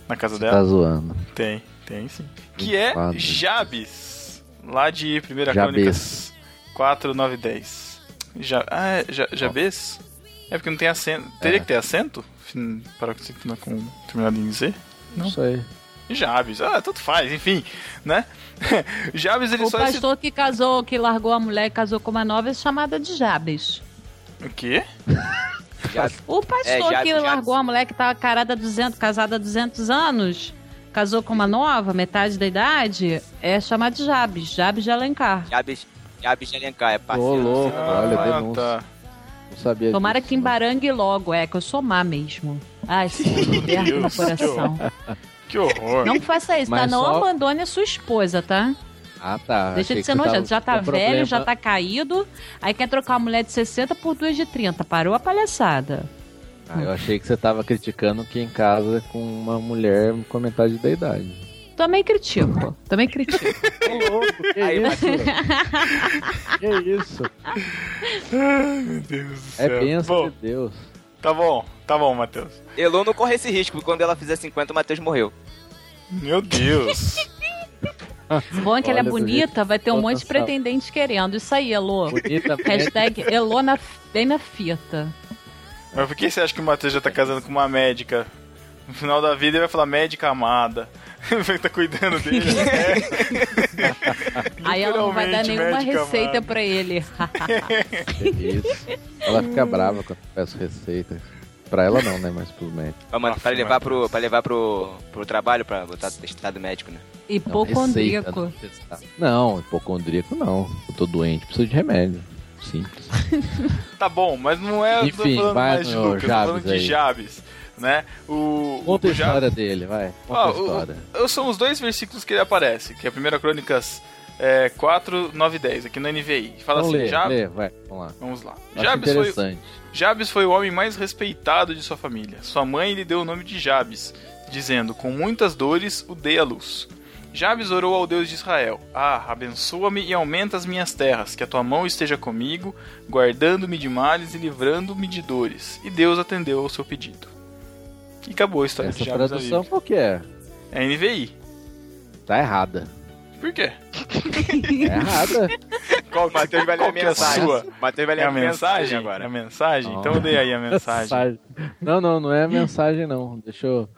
Na casa Você dela. Tá zoando. Tem, tem sim. Que é Jabes. Lá de 1 Crônicas 4, 9 10. Ja, ah, é, ja, Jabes? É porque não tem acento. Teria é. que ter acento? Para que você com terminado em Z? Não, não sei. Jabes, ah, tanto faz, enfim, né? [LAUGHS] Jabes, ele o só... O pastor esse... que casou, que largou a mulher e casou com uma nova é chamada de Jabes. O quê? [LAUGHS] o pastor é, que largou a mulher que tava carada 200, casada há 200 anos, casou com uma nova, metade da idade, é chamado de Jabes, Jabes de Alencar. Jabes, Jabes de Alencar, é parceiro. Ô, louco, ah, olha, denúncia. Tá. Não sabia Tomara disso, que embarangue logo, é, que eu sou má mesmo. Ai, [LAUGHS] sim, no coração. Que horror. Não faça isso, tá? Mas tá? Não abandone a sua esposa, tá? Ah, tá. Deixa de ser nojento. Já tá velho, problema. já tá caído. Aí quer trocar uma mulher de 60 por duas de 30. Parou a palhaçada. Ah, eu achei que você tava criticando que em casa com uma mulher com metade da idade. Também critico. Também critico. [LAUGHS] Ô, louco, que Aí, isso? que isso? Ai, meu Deus do é céu. É bênção de Deus. Tá bom, tá bom, Matheus. Elô não corre esse risco, porque quando ela fizer 50, o Matheus morreu. Meu Deus. Bom é que ela é bonita, vai ter um monte de pretendentes querendo. Isso aí, Elô. Bonita, Hashtag Elô na, bem na fita. Mas por que você acha que o Matheus já tá casando com uma médica? No final da vida ele vai falar médica amada. [LAUGHS] vai estar tá cuidando dele. Né? [LAUGHS] Aí ela não vai dar nenhuma receita amada. pra ele. [LAUGHS] Isso. Ela fica brava quando eu peço receita. Pra ela não, né? Mas pros médicos. Mano, pra levar, pro, pra levar pro, pro trabalho, pra botar testado médico, né? Hipocondríaco. Não, não, hipocondríaco não. Eu tô doente, preciso de remédio. Simples. [LAUGHS] tá bom, mas não é. Enfim, falando vai mais de Lucas, tô falando de Jabes né? O, Conta o, a história Jabes... dele, vai. Conta ah, a história. O, são os dois versículos que ele aparece, que é a primeira Crônicas é, 4, 9 e 10, aqui no NVI. Fala Vamos assim, ler, Jabes... Lê, vai, vamos lá. Vamos lá. Jabes foi, Jabes foi o homem mais respeitado de sua família. Sua mãe lhe deu o nome de Jabes, dizendo, com muitas dores o dei à luz. Jabes orou ao Deus de Israel: Ah, abençoa-me e aumenta as minhas terras, que a tua mão esteja comigo, guardando-me de males e livrando-me de dores. E Deus atendeu ao seu pedido. E acabou a história Essa de Jabes tradução qual que é? É NVI. Tá errada. Por quê? É errada. Qual, Matheus vai ler a mensagem. Sua? Matheus vai ler a, a mensagem agora. A mensagem? Então dê aí a mensagem. Não, não, não é a mensagem não. Deixa eu...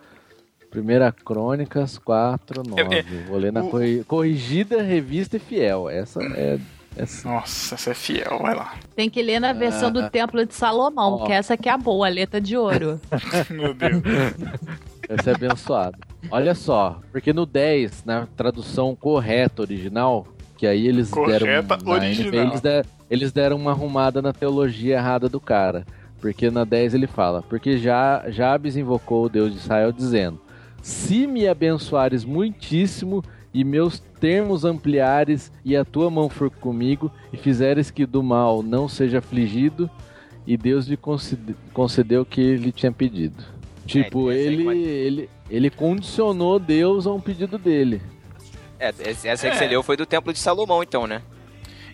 Primeira Crônicas 4, 9. É, é, Vou ler na o... corrigida, revista e fiel. Essa é essa. Nossa, essa é fiel, vai lá. Tem que ler na versão ah. do Templo de Salomão, oh. que essa aqui é a boa, a letra de ouro. [LAUGHS] Meu Deus. Essa é abençoada. Olha só, porque no 10, na tradução correta original, que aí eles Correta deram. original. eles, deram, eles deram uma arrumada na teologia errada do cara. Porque na 10 ele fala: Porque já Jabes invocou o Deus de Israel, dizendo: Se me abençoares muitíssimo e meus termos ampliares, e a tua mão for comigo, e fizeres que do mal não seja afligido, e Deus lhe concedeu o que lhe tinha pedido. Tipo, é, ele, ele, ele condicionou Deus a um pedido dele. É, essa é. que você leu foi do Templo de Salomão, então, né?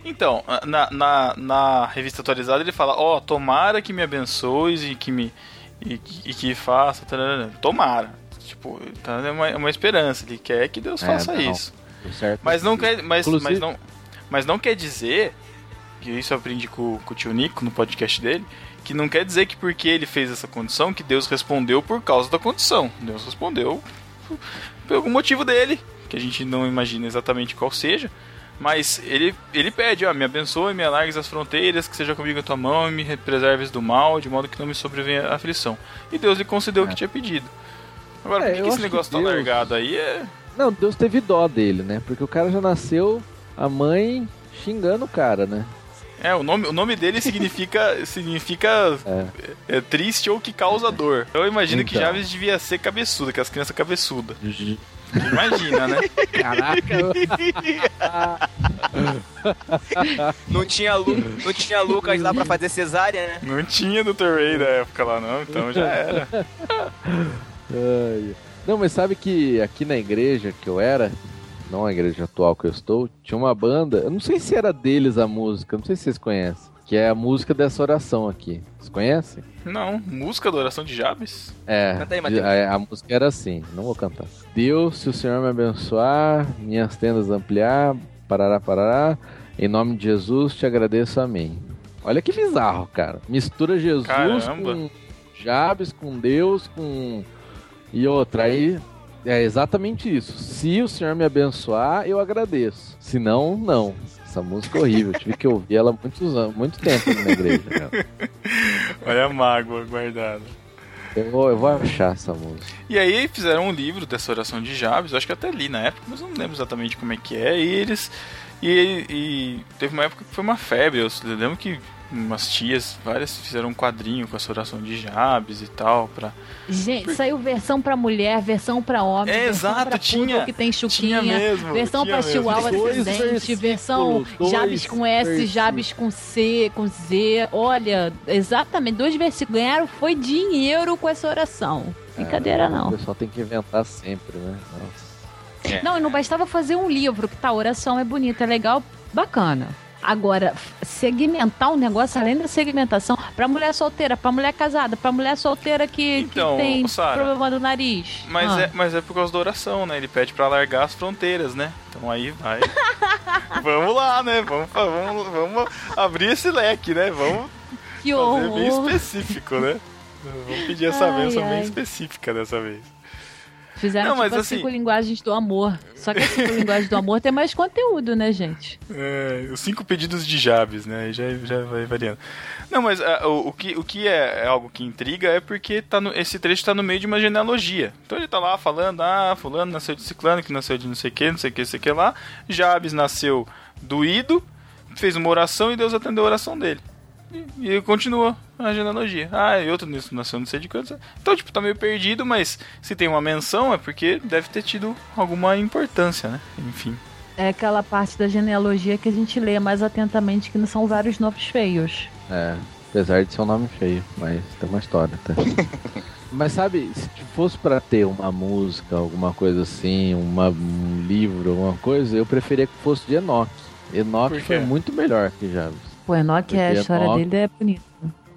Então, na, na, na revista atualizada ele fala, ó, oh, tomara que me abençoes e que me e, e que faça, tomara. Tipo, tá é uma, é uma esperança, ele quer que Deus é, faça não. isso. Mas não quer, mas, mas não, mas não quer dizer que isso eu aprendi com, com o tio Nico no podcast dele, que não quer dizer que porque ele fez essa condição que Deus respondeu por causa da condição. Deus respondeu por algum motivo dele, que a gente não imagina exatamente qual seja. Mas ele, ele pede, ó, me abençoe, me alargues as fronteiras, que seja comigo a tua mão e me preserves do mal, de modo que não me sobrevenha a aflição. E Deus lhe concedeu é. o que é. tinha pedido. Agora, é, por que, esse negócio que tá Deus... largado aí é. Não, Deus teve dó dele, né? Porque o cara já nasceu, a mãe xingando o cara, né? É, o nome, o nome dele significa, [LAUGHS] significa é. É, triste ou que causa dor. Eu imagino então. que Javes devia ser cabeçuda, que as crianças cabeçudas. Imagina, né? [LAUGHS] Caraca. [LAUGHS] não, tinha Lu, não tinha Lucas lá pra fazer cesárea, né? Não tinha Dr. Ray na época lá, não, então já era. Não, mas sabe que aqui na igreja que eu era, não a igreja atual que eu estou, tinha uma banda, eu não sei se era deles a música, não sei se vocês conhecem, que é a música dessa oração aqui. Vocês conhecem? Não, música da oração de Jabes? É, Canta aí, a, a, música era assim, não vou cantar. Deus, se o Senhor me abençoar, minhas tendas ampliar, parará, parará, em nome de Jesus te agradeço, amém. Olha que bizarro, cara. Mistura Jesus Caramba. com Jabes, com Deus, com... E outra, aí é exatamente isso. Se o Senhor me abençoar, eu agradeço. Se não, não. Essa música é horrível. Eu tive que ouvir ela muitos anos, muito tempo na igreja. Cara. [LAUGHS] Olha a mágoa guardada. Eu vou, eu vou achar essa música. E aí fizeram um livro dessa oração de Jabes, eu acho que até li na época, mas não lembro exatamente como é que é. E eles. E, e teve uma época que foi uma febre. Eu lembro que umas tias, várias fizeram um quadrinho com essa oração de Jabes e tal para Gente, Por... saiu versão para mulher, versão para homem, é, versão exato, tinha, que tem chuquinha, mesmo, versão para chihuahua descendente, versão Jabes com S, Jabes com C, com Z. Olha, exatamente, dois versículos ganharam foi dinheiro com essa oração. Brincadeira é, não. O pessoal tem que inventar sempre, né? Nossa. É. Não, e não bastava fazer um livro, que tá, a oração é bonita, é legal, bacana. Agora, segmentar um negócio além da segmentação para mulher solteira, para mulher casada, para mulher solteira que, então, que tem Sarah, problema do nariz. Mas, ah. é, mas é por causa da oração, né? Ele pede para largar as fronteiras, né? Então aí vai. [LAUGHS] vamos lá, né? Vamos, vamos, vamos abrir esse leque, né? Vamos que fazer bem específico, né? Vamos pedir essa ai, bênção ai. bem específica dessa vez. Fizeram não, tipo as assim... cinco linguagens do amor. Só que as cinco linguagens do amor tem mais conteúdo, né, gente? É, os cinco pedidos de Javes, né? Já, já vai variando. Não, mas uh, o, o, que, o que é, é, algo que intriga é porque tá no, esse trecho está no meio de uma genealogia. Então ele tá lá falando, ah, fulano nasceu de ciclano, que nasceu de não sei o que, não sei o que, não sei o que lá. Jabes nasceu doído, fez uma oração e Deus atendeu a oração dele. E, e continua a genealogia. Ah, e outro nisso nasceu não sei de quantos. Então, tipo, tá meio perdido, mas se tem uma menção é porque deve ter tido alguma importância, né? Enfim. É aquela parte da genealogia que a gente lê mais atentamente, que não são vários nomes feios. É, apesar de ser um nome feio, mas tem uma história, tá? [LAUGHS] mas sabe, se fosse para ter uma música, alguma coisa assim, uma, um livro, alguma coisa, eu preferia que fosse de Enoch. Enoch foi muito melhor que Javes. O Enoch, é, a história Enoch... dele é bonita.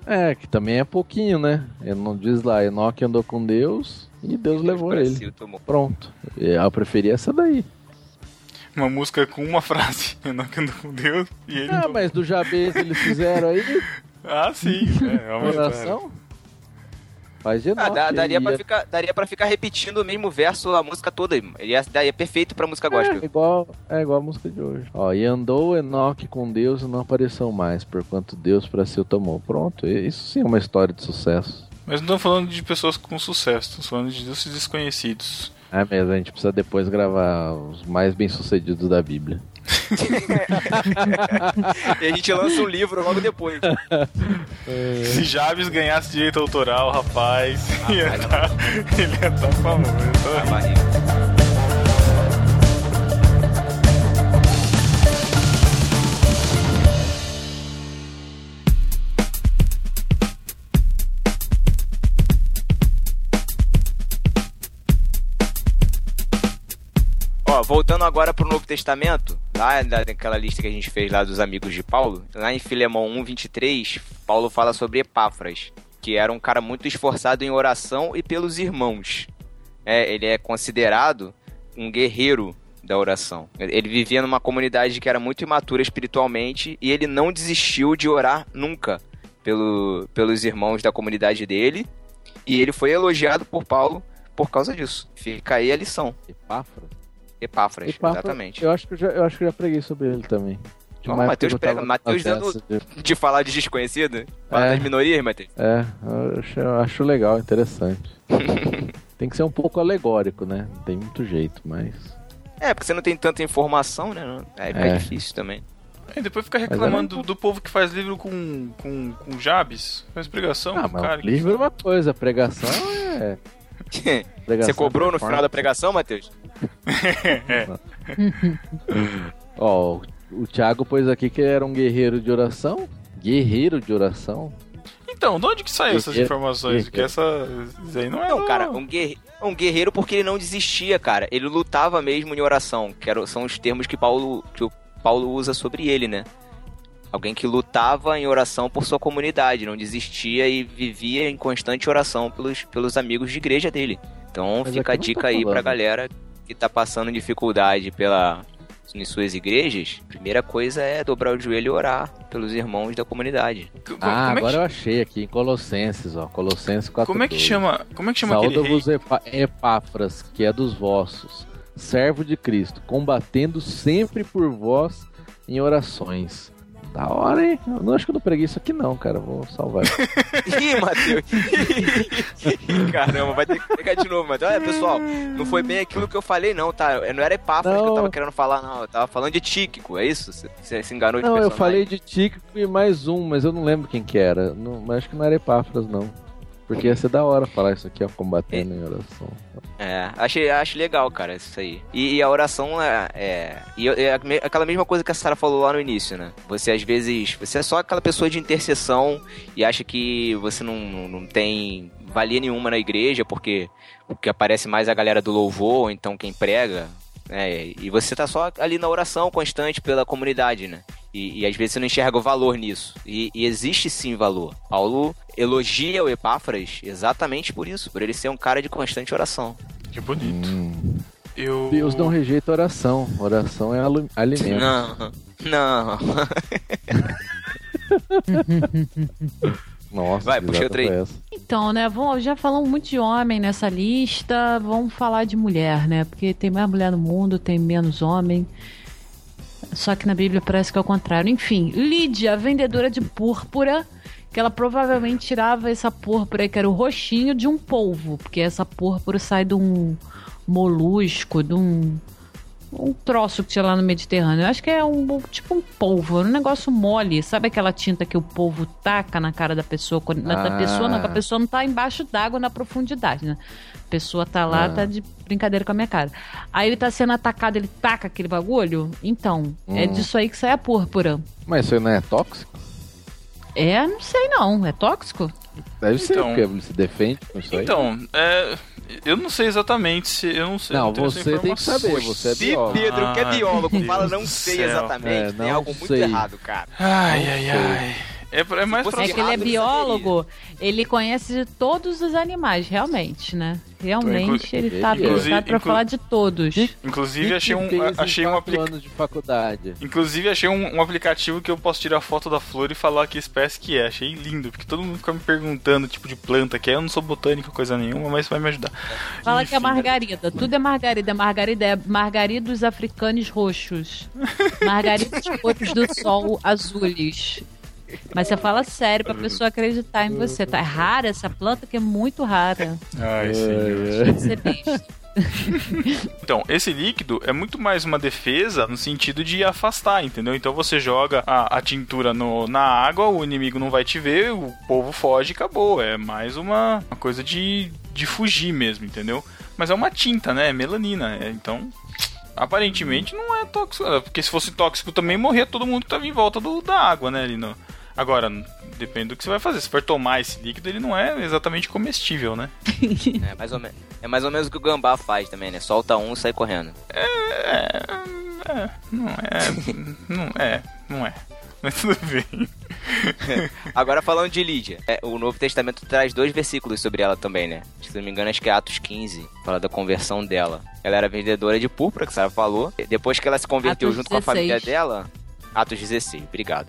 É, que também é pouquinho, né? Ele não diz lá, Enoch andou com Deus e Deus, Deus levou ele. Pronto. Eu preferia essa daí. Uma música com uma frase, [LAUGHS] Enoch andou com Deus e ele. Ah, mas do Jabez eles fizeram aí. [LAUGHS] ah, sim. É, é uma oração. Faz de ah, dá, daria, pra ficar, daria pra ficar repetindo o mesmo verso a música toda. Ele ia, daria perfeito pra música gospel. É igual, é igual a música de hoje. Ó, e andou Enoque com Deus e não apareceu mais, porquanto Deus para si o tomou. Pronto, isso sim é uma história de sucesso. Mas não estamos falando de pessoas com sucesso, estamos falando de deuses desconhecidos. É mesmo, a gente precisa depois gravar os mais bem-sucedidos da Bíblia. [LAUGHS] e a gente lança um livro logo depois. Se Javes ganhasse direito autoral, rapaz, ah, ia tá, ele ia estar tá famoso. Ah, Novo Testamento, lá naquela lista que a gente fez lá dos amigos de Paulo, lá em Filemão 1:23, Paulo fala sobre Epáfras, que era um cara muito esforçado em oração e pelos irmãos. É, ele é considerado um guerreiro da oração. Ele vivia numa comunidade que era muito imatura espiritualmente e ele não desistiu de orar nunca pelo, pelos irmãos da comunidade dele. E ele foi elogiado por Paulo por causa disso. Fica aí a lição. Epáfras? Epáfras, Epáfras, exatamente. Eu acho, que eu, já, eu acho que eu já preguei sobre ele também. Não, Matheus prega. Matheus dando de... de... falar de desconhecido? Fala é, das minorias, Matheus. É, eu acho, eu acho legal, interessante. [LAUGHS] tem que ser um pouco alegórico, né? Não tem muito jeito, mas. É, porque você não tem tanta informação, né? Aí fica é. difícil também. E depois fica reclamando do, do, povo que faz livro com, com, com Jabs, faz pregação. Ah, cara livro é uma coisa, pregação é. [LAUGHS] Você cobrou no final da pregação, Matheus? é. [LAUGHS] Ó, o Thiago pôs aqui que era um guerreiro de oração. Guerreiro de oração? Então, de onde que saiu essas informações? Que essa aí não é. Não, cara, um guerreiro, um guerreiro porque ele não desistia, cara. Ele lutava mesmo em oração, que são os termos que Paulo, que o Paulo usa sobre ele, né? Alguém que lutava em oração por sua comunidade, não desistia e vivia em constante oração pelos, pelos amigos de igreja dele. Então Mas fica a dica aí pra galera que tá passando dificuldade pela, em suas igrejas, a primeira coisa é dobrar o joelho e orar pelos irmãos da comunidade. Ah, é agora que... eu achei aqui em Colossenses, ó, Colossenses 4. Como é que chama? Como é que chama Saúda-vos Epáfras, que é dos vossos, servo de Cristo, combatendo sempre por vós em orações da hora, hein? Eu não acho que eu não preguei isso aqui não, cara. Vou salvar. [LAUGHS] Ih, Matheus. [LAUGHS] Caramba, vai ter que pegar de novo, Matheus. Olha, pessoal, não foi bem aquilo que eu falei, não, tá? Não era Epáfras que eu tava querendo falar, não. Eu tava falando de Tíquico, é isso? Você se enganou de Não, eu falei de Tíquico e mais um, mas eu não lembro quem que era. Não, mas acho que não era Epáfras, não. Porque ia ser da hora falar isso aqui, ó, combatendo é. em oração. É, achei, acho legal, cara, isso aí. E, e a oração é. é e é aquela mesma coisa que a Sara falou lá no início, né? Você às vezes. Você é só aquela pessoa de intercessão e acha que você não, não tem valia nenhuma na igreja, porque, porque aparece mais a galera do louvor, ou então quem prega. É, e você tá só ali na oração constante pela comunidade, né? E, e às vezes você não enxerga o valor nisso. E, e, existe sim valor. Paulo elogia o Epáfras exatamente por isso, por ele ser um cara de constante oração. Que bonito. Hum. Eu... Deus não rejeita oração. Oração é alimento. Não, não. [LAUGHS] Nossa, vai, puxa outra aí. Então, né, vamos, já falamos muito de homem nessa lista, vamos falar de mulher, né? Porque tem mais mulher no mundo, tem menos homem. Só que na Bíblia parece que é o contrário. Enfim, Lídia, vendedora de púrpura, que ela provavelmente tirava essa púrpura que era o roxinho de um polvo, porque essa púrpura sai de um molusco, de um um troço que tinha lá no Mediterrâneo. Eu acho que é um tipo um polvo, um negócio mole. Sabe aquela tinta que o polvo taca na cara da pessoa? Na ah. da pessoa, não, a pessoa não tá embaixo d'água na profundidade, né? A pessoa tá lá, ah. tá de brincadeira com a minha cara. Aí ele tá sendo atacado, ele taca aquele bagulho. Então, é hum. é disso aí que sai a púrpura. Mas isso aí não é tóxico? É, não sei não. É tóxico? Deve ser, então, porque ele se defende com isso aí. Então, é eu não sei exatamente se. Eu não sei. Não, não você tem que saber, você é biólogo. Se Pedro, que é biólogo, fala não sei exatamente, é, não tem algo muito errado, cara. Ai, ai, ai. É, é mais É que ele é biólogo, ele conhece todos os animais, realmente, né? Realmente ele tá habilitado pra falar de todos. Inclusive achei um, achei um aplicativo de faculdade. Inclusive achei um, um, aplicativo que eu posso tirar foto da flor e falar que espécie que é. Achei lindo, porque todo mundo fica me perguntando tipo de planta que é. Eu não sou botânico, coisa nenhuma, mas vai me ajudar. Fala Enfim. que é margarida. Tudo é margarida. Margarida é margaridos africanos roxos. [LAUGHS] Margaridas cores do sol azules. Mas você fala sério pra pessoa acreditar em você. Tá é rara essa planta que é muito rara. Ai, sim. [LAUGHS] então, esse líquido é muito mais uma defesa no sentido de afastar, entendeu? Então você joga a, a tintura no, na água, o inimigo não vai te ver, o povo foge e acabou. É mais uma, uma coisa de, de fugir mesmo, entendeu? Mas é uma tinta, né? É melanina. É, então, aparentemente não é tóxico. Porque se fosse tóxico também morria todo mundo que tava em volta do, da água, né? Ali no, Agora, depende do que você vai fazer. Se for tomar esse líquido, ele não é exatamente comestível, né? é, mais ou menos, é mais ou menos o que o gambá faz também, né? Solta um e sai correndo. É, é, é não é, não é, não é. Mas tudo bem. [LAUGHS] Agora falando de Lídia, é, o Novo Testamento traz dois versículos sobre ela também, né? Se não me engano, acho que é Atos 15, fala da conversão dela. Ela era vendedora de púrpura, que a Sarah falou. Depois que ela se converteu Atos junto 16. com a família dela, Atos 16, obrigado.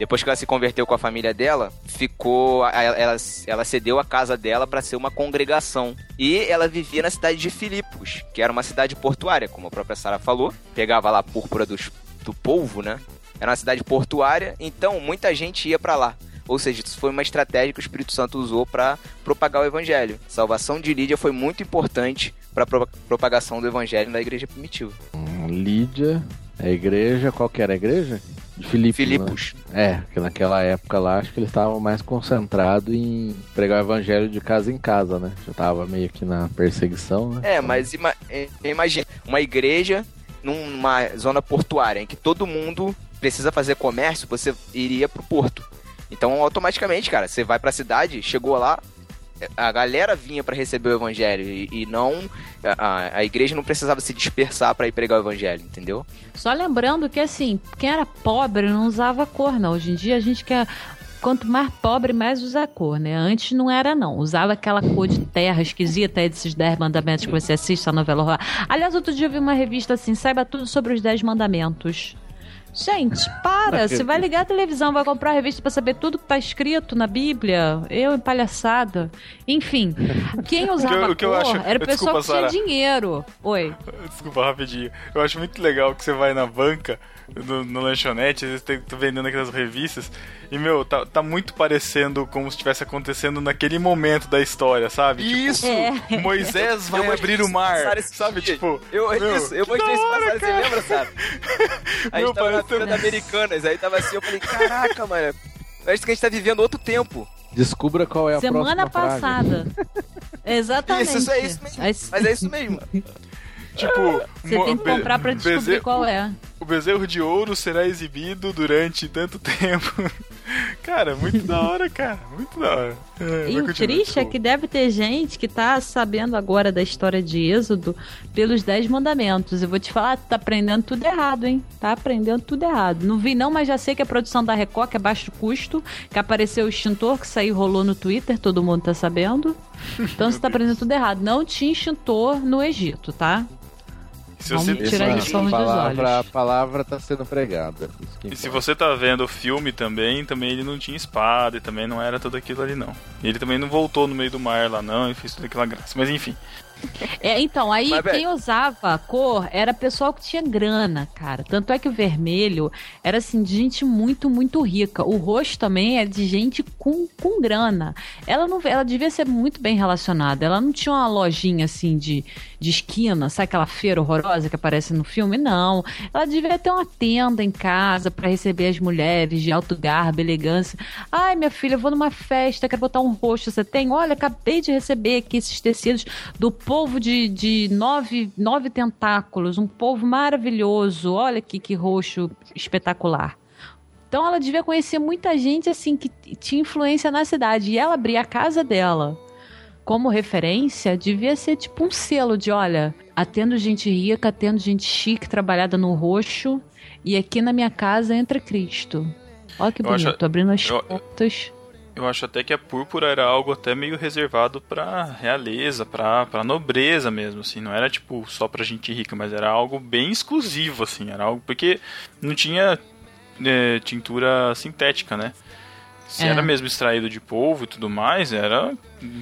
Depois que ela se converteu com a família dela, ficou. Ela, ela cedeu a casa dela para ser uma congregação. E ela vivia na cidade de Filipos, que era uma cidade portuária, como a própria Sara falou. Pegava lá a púrpura dos, do polvo, né? Era uma cidade portuária, então muita gente ia para lá. Ou seja, isso foi uma estratégia que o Espírito Santo usou para propagar o evangelho. A salvação de Lídia foi muito importante para a pro propagação do evangelho na igreja primitiva. Hum, Lídia, a igreja, qual que era a igreja? De Filipos. Filipos. Né? É, porque naquela época lá acho que eles estavam mais concentrados em pregar o evangelho de casa em casa, né? Já tava meio que na perseguição, né? É, mas ima imagina, uma igreja numa zona portuária em que todo mundo precisa fazer comércio, você iria pro porto. Então, automaticamente, cara, você vai pra cidade, chegou lá, a galera vinha para receber o evangelho e, e não a, a, igreja não precisava se dispersar para ir pregar o evangelho, entendeu? Só lembrando que assim, quem era pobre não usava cor, não. Hoje em dia a gente quer quanto mais pobre, mais usa cor, né? Antes não era, não. Usava aquela cor de terra esquisita aí desses 10 mandamentos que você assiste a novela. Aliás, outro dia eu vi uma revista assim, saiba tudo sobre os 10 mandamentos. Gente, para! Você vai ligar a televisão, vai comprar a revista para saber tudo que tá escrito na Bíblia. Eu, palhaçada. Enfim, quem usava o que eu, eu acho... era o pessoal Desculpa, que tinha Sarah. dinheiro. Oi. Desculpa, rapidinho. Eu acho muito legal que você vai na banca no, no lanchonete, às vezes tô vendendo aquelas revistas, e, meu, tá, tá muito parecendo como se estivesse acontecendo naquele momento da história, sabe? Tipo, isso! Tipo, é. Moisés vai abrir o mar, sabe? Tipo, eu, meu, isso, eu mostrei isso passar, você lembra, sabe? [LAUGHS] A gente tava na feira da Americanas, aí tava assim, eu falei, caraca, mano, parece que a gente tá vivendo outro tempo. Descubra qual é a Semana passada. [LAUGHS] Exatamente. Isso, isso é isso mesmo. Mas é isso mesmo. Tipo, você tem que comprar pra descobrir qual é. O bezerro de ouro será exibido durante tanto tempo. [LAUGHS] cara, muito da hora, cara. Muito da hora. É, e o triste é que deve ter gente que tá sabendo agora da história de Êxodo pelos Dez Mandamentos. Eu vou te falar, tá aprendendo tudo errado, hein? Tá aprendendo tudo errado. Não vi não, mas já sei que a produção da Record, que é baixo custo, que apareceu o extintor, que saiu rolou no Twitter, todo mundo tá sabendo. Então [LAUGHS] você tá aprendendo tudo errado. Não tinha extintor no Egito, tá? Se Vamos você... tirar isso dos olhos. A palavra está sendo pregada. E se você tá vendo o filme também, também ele não tinha espada e também não era tudo aquilo ali não. E ele também não voltou no meio do mar lá não e fez toda aquela graça. Mas enfim. É, então, aí Mas, quem usava a cor era pessoal que tinha grana, cara. Tanto é que o vermelho era assim, de gente muito, muito rica. O roxo também é de gente com, com grana. Ela não ela devia ser muito bem relacionada. Ela não tinha uma lojinha assim de, de esquina, sabe aquela feira horrorosa que aparece no filme? Não. Ela devia ter uma tenda em casa para receber as mulheres de alto garbo, elegância. Ai, minha filha, eu vou numa festa, quero botar um roxo. Você tem? Olha, acabei de receber aqui esses tecidos do polvo de, de nove, nove tentáculos, um polvo maravilhoso. Olha aqui que roxo espetacular. Então ela devia conhecer muita gente assim que tinha influência na cidade. E ela abria a casa dela como referência, devia ser tipo um selo de, olha, atendo gente rica, atendo gente chique, trabalhada no roxo, e aqui na minha casa entra Cristo. Olha que bonito, acho, abrindo as eu, portas. Eu acho até que a púrpura era algo até meio reservado pra realeza, pra, pra nobreza mesmo, assim. Não era, tipo, só pra gente rica, mas era algo bem exclusivo, assim. Era algo... Porque não tinha é, tintura sintética, né? Se é. era mesmo extraído de polvo e tudo mais, era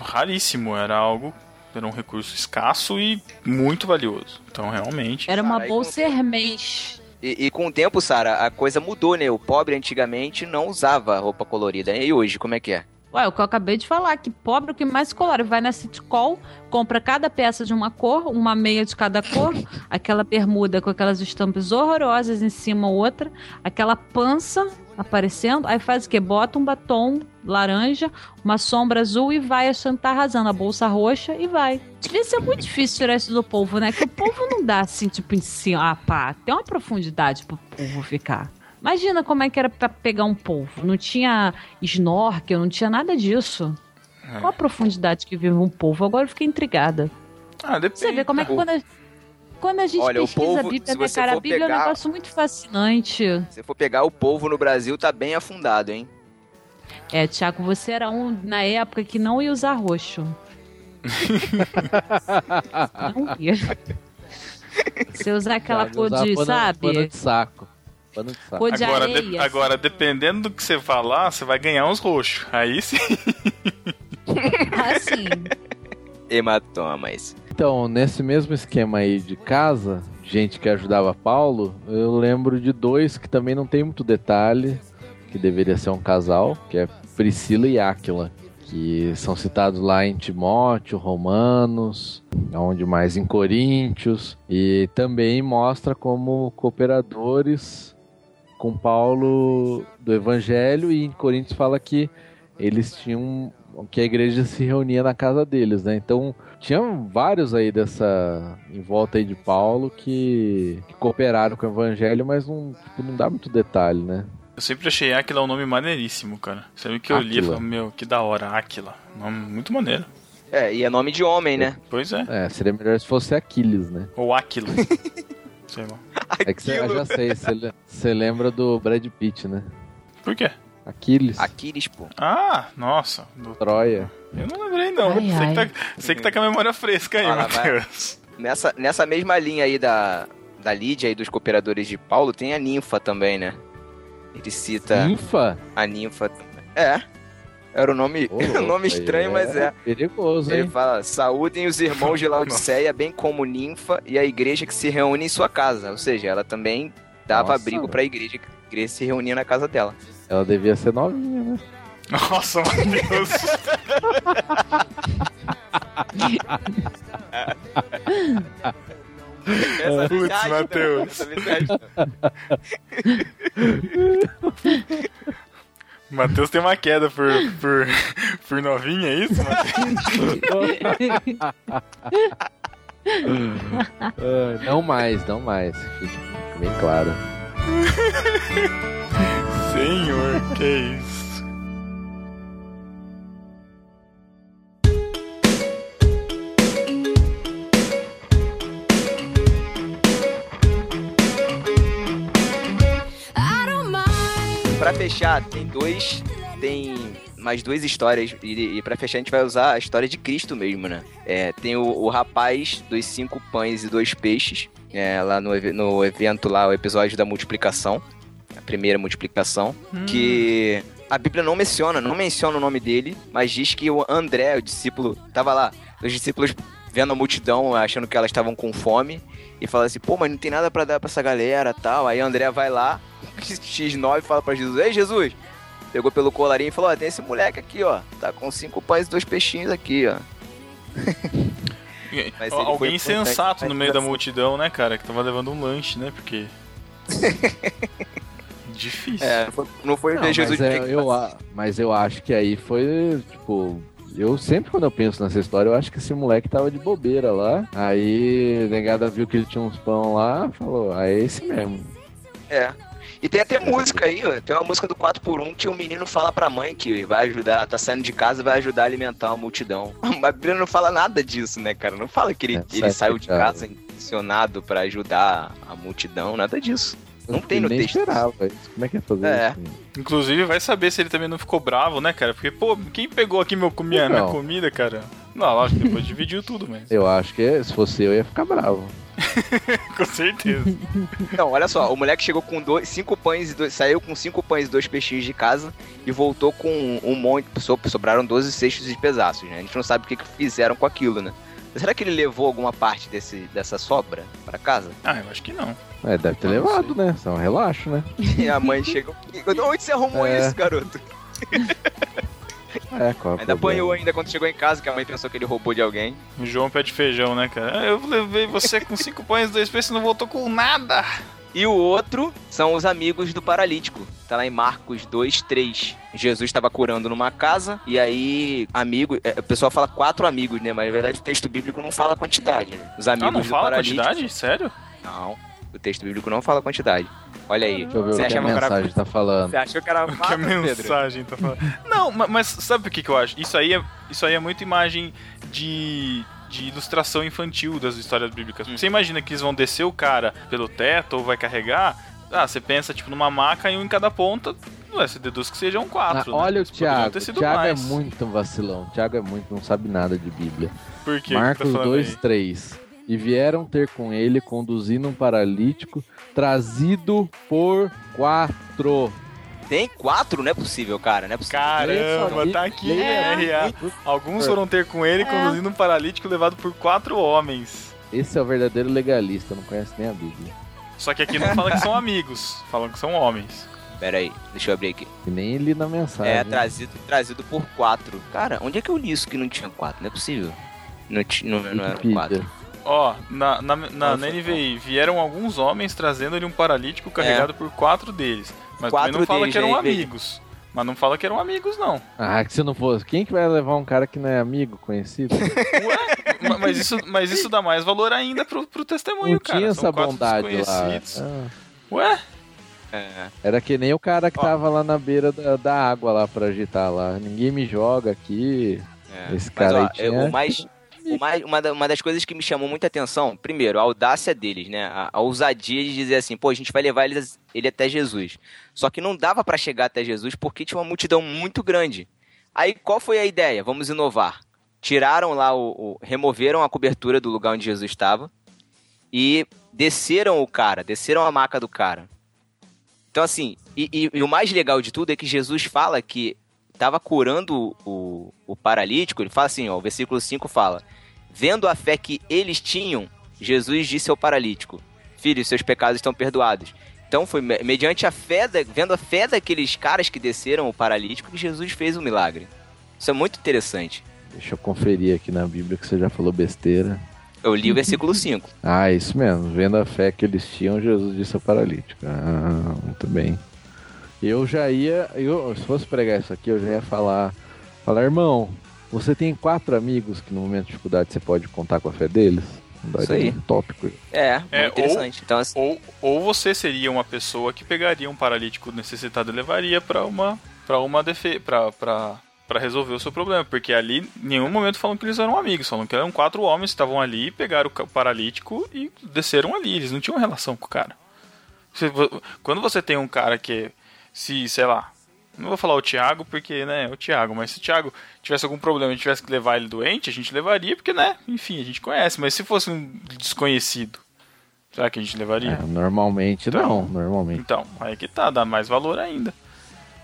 raríssimo. Era algo... Era um recurso escasso e muito valioso. Então, realmente... Era uma bolsa hermês e, e, com o tempo, Sara, a coisa mudou, né? O pobre antigamente não usava roupa colorida. E hoje, como é que é? Ué, o que eu acabei de falar, que pobre o que mais colore. Vai na City Call, compra cada peça de uma cor, uma meia de cada cor, aquela bermuda com aquelas estampas horrorosas em cima outra, aquela pança aparecendo, aí faz o quê? Bota um batom laranja, uma sombra azul e vai achando tá arrasando a bolsa roxa e vai. Devia ser muito difícil tirar isso do povo, né? Que o povo não dá assim, tipo, em cima. Ah, pá, tem uma profundidade pro povo ficar. Imagina como é que era pra pegar um polvo. Não tinha snorkel, não tinha nada disso. É. Qual a profundidade que vive um polvo? Agora eu fiquei intrigada. Ah, depende. Você vê como é que quando a, quando a gente Olha, pesquisa polvo, a Bíblia, né, cara? A Bíblia pegar, é um negócio muito fascinante. Se for pegar o polvo no Brasil, tá bem afundado, hein? É, Tiago, você era um na época que não ia usar roxo. [LAUGHS] não ia. Você usar aquela cor de, sabe? de saco. pano de saco. De agora, areia, de, agora, dependendo do que você falar, você vai ganhar uns roxos. Aí sim. ah, [LAUGHS] sim. Hematomas. Então, nesse mesmo esquema aí de casa, gente que ajudava Paulo, eu lembro de dois que também não tem muito detalhe, que deveria ser um casal, que é Priscila e Áquila, que são citados lá em Timóteo, Romanos, onde mais em Coríntios, e também mostra como cooperadores com Paulo do Evangelho, e em Coríntios fala que eles tinham que a igreja se reunia na casa deles, né? Então, tinham vários aí dessa em volta aí de Paulo que, que cooperaram com o evangelho, mas não, tipo, não dá muito detalhe, né? Eu sempre achei Aquila um nome maneiríssimo, cara. Sempre que eu li, eu falei, meu, que da hora, Aquila. Nome muito maneiro. É, e é nome de homem, né? Pois é. É, seria melhor se fosse Aquiles, né? Ou Aquiles. [LAUGHS] sei lá. É que você, já sei, você lembra do Brad Pitt, né? Por quê? Aquiles. Aquiles, pô. Ah, nossa. Do... Troia. Eu não lembrei, não. Ai, sei, ai. Que tá, sei, Que tá, com a memória fresca aí, ah, Matheus. Nessa, nessa mesma linha aí da, da Lídia e dos cooperadores de Paulo, tem a ninfa também, né? Ele cita. Ninfa? A ninfa. É. Era um nome, oh, [LAUGHS] um nome estranho, é mas é. Perigoso, Ele hein? fala: saúdem os irmãos de Laodiceia, bem como ninfa e a igreja que se reúne em sua casa. Ou seja, ela também dava Nossa, abrigo para a igreja, a igreja se reunia na casa dela. Ela devia ser novinha, né? Nossa, meu Deus. Essa Putz, Matheus. Matheus tem uma queda por, por, por novinha, é isso, uh, [LAUGHS] não mais, não mais. Fique bem claro. [LAUGHS] Senhor, que isso? Pra fechar, tem dois. Tem mais duas histórias. E, e para fechar, a gente vai usar a história de Cristo mesmo, né? É, tem o, o rapaz dos cinco pães e dois peixes. É, lá no, no evento lá, o episódio da multiplicação a primeira multiplicação, hum. que a Bíblia não menciona, não menciona o nome dele, mas diz que o André, o discípulo, tava lá, os discípulos vendo a multidão, achando que elas estavam com fome, e fala assim, pô, mas não tem nada para dar para essa galera, tal. Aí André vai lá, [LAUGHS] X9 fala para Jesus: "Ei, Jesus, pegou pelo colarinho e falou: ó, tem esse moleque aqui, ó, tá com cinco pães e dois peixinhos aqui, ó." [LAUGHS] [LAUGHS] Alguém sensato no meio da multidão, né, cara, que tava levando um lanche, né? Porque [LAUGHS] Difícil. É, não foi, não foi não, ver Jesus mas, é, eu, mas eu acho que aí foi, tipo, eu sempre quando eu penso nessa história, eu acho que esse moleque tava de bobeira lá. Aí a negada viu que ele tinha uns pão lá, falou, ah, é esse mesmo. É. E tem até música aí, ó. Tem uma música do 4x1 que o menino fala pra mãe que vai ajudar, tá saindo de casa e vai ajudar a alimentar a multidão. [LAUGHS] A Bíblia não fala nada disso, né, cara? Não fala que ele, é, ele saiu de casa intencionado para ajudar a multidão, nada disso. Não tem no nem texto. esperava isso. Como é que é fazer é. isso? Inclusive, vai saber se ele também não ficou bravo, né, cara? Porque, pô, quem pegou aqui meu comida, minha comida, cara? Não, lógico, depois dividiu tudo mesmo. Eu acho que se fosse eu, ia ficar bravo. [LAUGHS] com certeza. Não, olha só, o moleque chegou com dois, cinco pães, dois, saiu com cinco pães e dois peixinhos de casa e voltou com um, um monte, sobraram 12 cestos de pedaços, né? A gente não sabe o que, que fizeram com aquilo, né? Será que ele levou alguma parte desse, dessa sobra para casa? Ah, eu acho que não. É, deve ter levado, né? Só um relaxo, né? E a mãe chegou. Onde você arrumou é. isso, garoto? [LAUGHS] É, qual é Ainda apanhou ainda quando chegou em casa, que a mãe pensou que ele roubou de alguém. O João pé de feijão, né, cara? Eu levei você com [LAUGHS] cinco pães, dois peixes e não voltou com nada. E o outro são os amigos do paralítico. Tá lá em Marcos 2, 3. Jesus estava curando numa casa, e aí, amigo, é, o pessoal fala quatro amigos, né? Mas na verdade o texto bíblico não fala quantidade, né? Os amigos ah, não do fala paralítico. quantidade? Sério? Não. O texto bíblico não fala quantidade. Olha aí. Deixa eu ver Você o que a mensagem era... tá [LAUGHS] falando. Você achou que era o que a mensagem tá falando? Não, mas sabe o que, que eu acho? Isso aí, é, isso aí é muito imagem de de ilustração infantil das histórias bíblicas. Hum. Você imagina que eles vão descer o cara pelo teto ou vai carregar. Ah, você pensa tipo numa maca e um em cada ponta. Ué, você deduz que sejam quatro. Ah, né? Olha o Thiago. O Thiago é mais. é muito vacilão. O Thiago é muito, não sabe nada de Bíblia. Por quê? Marcos tá 2, 3. E vieram ter com ele conduzindo um paralítico trazido por quatro. Tem quatro? Não é possível, cara. Não é possível. Caramba, tá aqui. É. Alguns foram ter com ele é. conduzindo um paralítico levado por quatro homens. Esse é o verdadeiro legalista, não conhece nem a Bíblia. Só que aqui não fala que são amigos, falam que são homens. Pera aí, deixa eu abrir aqui. E nem li na mensagem. É, trazido, trazido por quatro. Cara, onde é que eu li isso que não tinha quatro? Não é possível. Não, não, não era quatro. Ó, na, na, na, na NVI, vieram alguns homens trazendo-lhe um paralítico carregado é. por quatro deles. Mas quatro também não fala que eram amigos. Mas não fala que eram amigos, não. Ah, que se não fosse. Quem que vai levar um cara que não é amigo, conhecido? [LAUGHS] Ué, mas isso, mas isso dá mais valor ainda pro, pro testemunho, não cara. Tinha essa bondade lá. Ah. Ué? É. Era que nem o cara que Ó. tava lá na beira da, da, água lá pra agitar lá. Ninguém me joga aqui. É. Esse cara Mas, ó, aí tinha... o mais uma, uma, uma, das coisas que me chamou muita atenção, primeiro, a audácia deles, né? A, a ousadia de dizer assim, pô, a gente vai levar ele, ele até Jesus. Só que não dava para chegar até Jesus porque tinha uma multidão muito grande. Aí qual foi a ideia? Vamos inovar. Tiraram lá o, o removeram a cobertura do lugar onde Jesus estava e desceram o cara, desceram a maca do cara. Então assim, e, e, e o mais legal de tudo é que Jesus fala que estava curando o, o paralítico, ele fala assim, ó, o versículo 5 fala: Vendo a fé que eles tinham, Jesus disse ao paralítico: Filho, seus pecados estão perdoados. Então foi mediante a fé, da, vendo a fé daqueles caras que desceram o paralítico, que Jesus fez o milagre. Isso é muito interessante. Deixa eu conferir aqui na Bíblia que você já falou besteira. Eu li o versículo 5. ah, isso mesmo. Vendo a fé que eles tinham, Jesus disse ao paralítico. Ah, muito bem. Eu já ia, eu, se fosse pregar isso aqui, eu já ia falar, falar, irmão, você tem quatro amigos que no momento de dificuldade você pode contar com a fé deles? Isso aí. Um tópico. É, é interessante. Ou, então, assim... ou, ou você seria uma pessoa que pegaria um paralítico necessitado e levaria para uma para uma defesa para para resolver o seu problema, porque ali em nenhum momento falam que eles eram amigos, falam que eram quatro homens que estavam ali, pegaram o paralítico e desceram ali, eles não tinham relação com o cara. Quando você tem um cara que se, sei lá, não vou falar o Thiago porque, né, é o Thiago, mas se o Thiago tivesse algum problema e tivesse que levar ele doente, a gente levaria, porque, né, enfim, a gente conhece, mas se fosse um desconhecido, será que a gente levaria? É, normalmente então, não, normalmente. Então, aí que tá, dá mais valor ainda.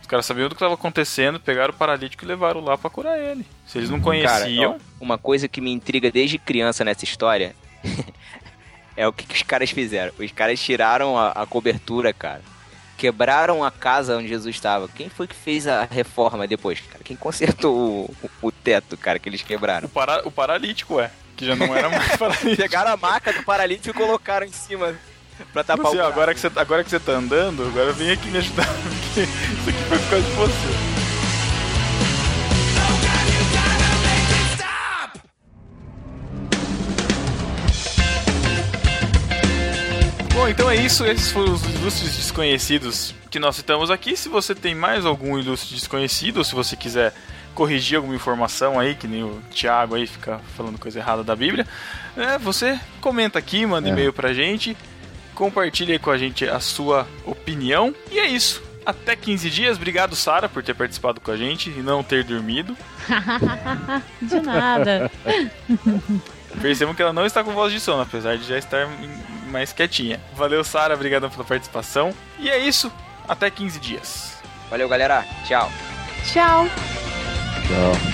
Os caras sabiam do que estava acontecendo, pegaram o paralítico e levaram lá para curar ele. Se eles não conheciam. Cara, uma coisa que me intriga desde criança nessa história [LAUGHS] é o que, que, os caras fizeram. Os caras tiraram a, a cobertura, cara quebraram a casa onde Jesus estava. Quem foi que fez a reforma depois, cara? Quem consertou o, o, o teto, cara, que eles quebraram? O, para, o paralítico, é. Que já não era mais [LAUGHS] paralítico. Pegaram a maca do paralítico e colocaram em cima pra tapar o agora que, você, agora que você tá andando, agora vem aqui me ajudar. [LAUGHS] Isso aqui foi por causa de você. Bom, então é isso. Esses foram os ilustres desconhecidos que nós citamos aqui. Se você tem mais algum ilustre desconhecido, ou se você quiser corrigir alguma informação aí, que nem o Thiago aí fica falando coisa errada da Bíblia, é, você comenta aqui, manda é. e-mail pra gente, compartilha com a gente a sua opinião. E é isso. Até 15 dias. Obrigado, Sara, por ter participado com a gente e não ter dormido. de nada. [LAUGHS] Percebam que ela não está com voz de sono, apesar de já estar mais quietinha. Valeu, Sara, obrigado pela participação. E é isso, até 15 dias. Valeu, galera. Tchau. Tchau. Tchau.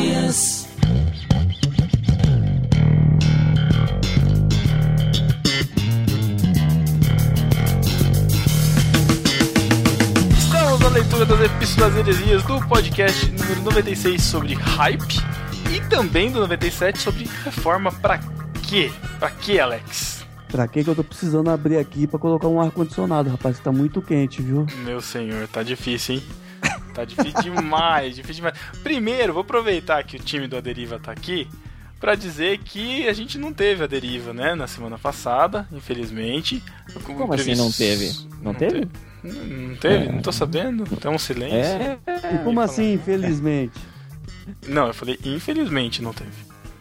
Das epístolas heresias do podcast número 96 sobre hype e também do 97 sobre reforma pra quê? Pra quê, Alex? Pra que que eu tô precisando abrir aqui pra colocar um ar-condicionado, rapaz? Tá muito quente, viu? Meu senhor, tá difícil, hein? Tá difícil [LAUGHS] demais, difícil demais. Primeiro, vou aproveitar que o time do Aderiva tá aqui para dizer que a gente não teve a deriva, né, na semana passada, infelizmente. Como previsto... assim não teve? Não, não teve? Não teve? É. Não tô sabendo. Tem um silêncio. É. como assim, infelizmente? Não, eu falei infelizmente não teve.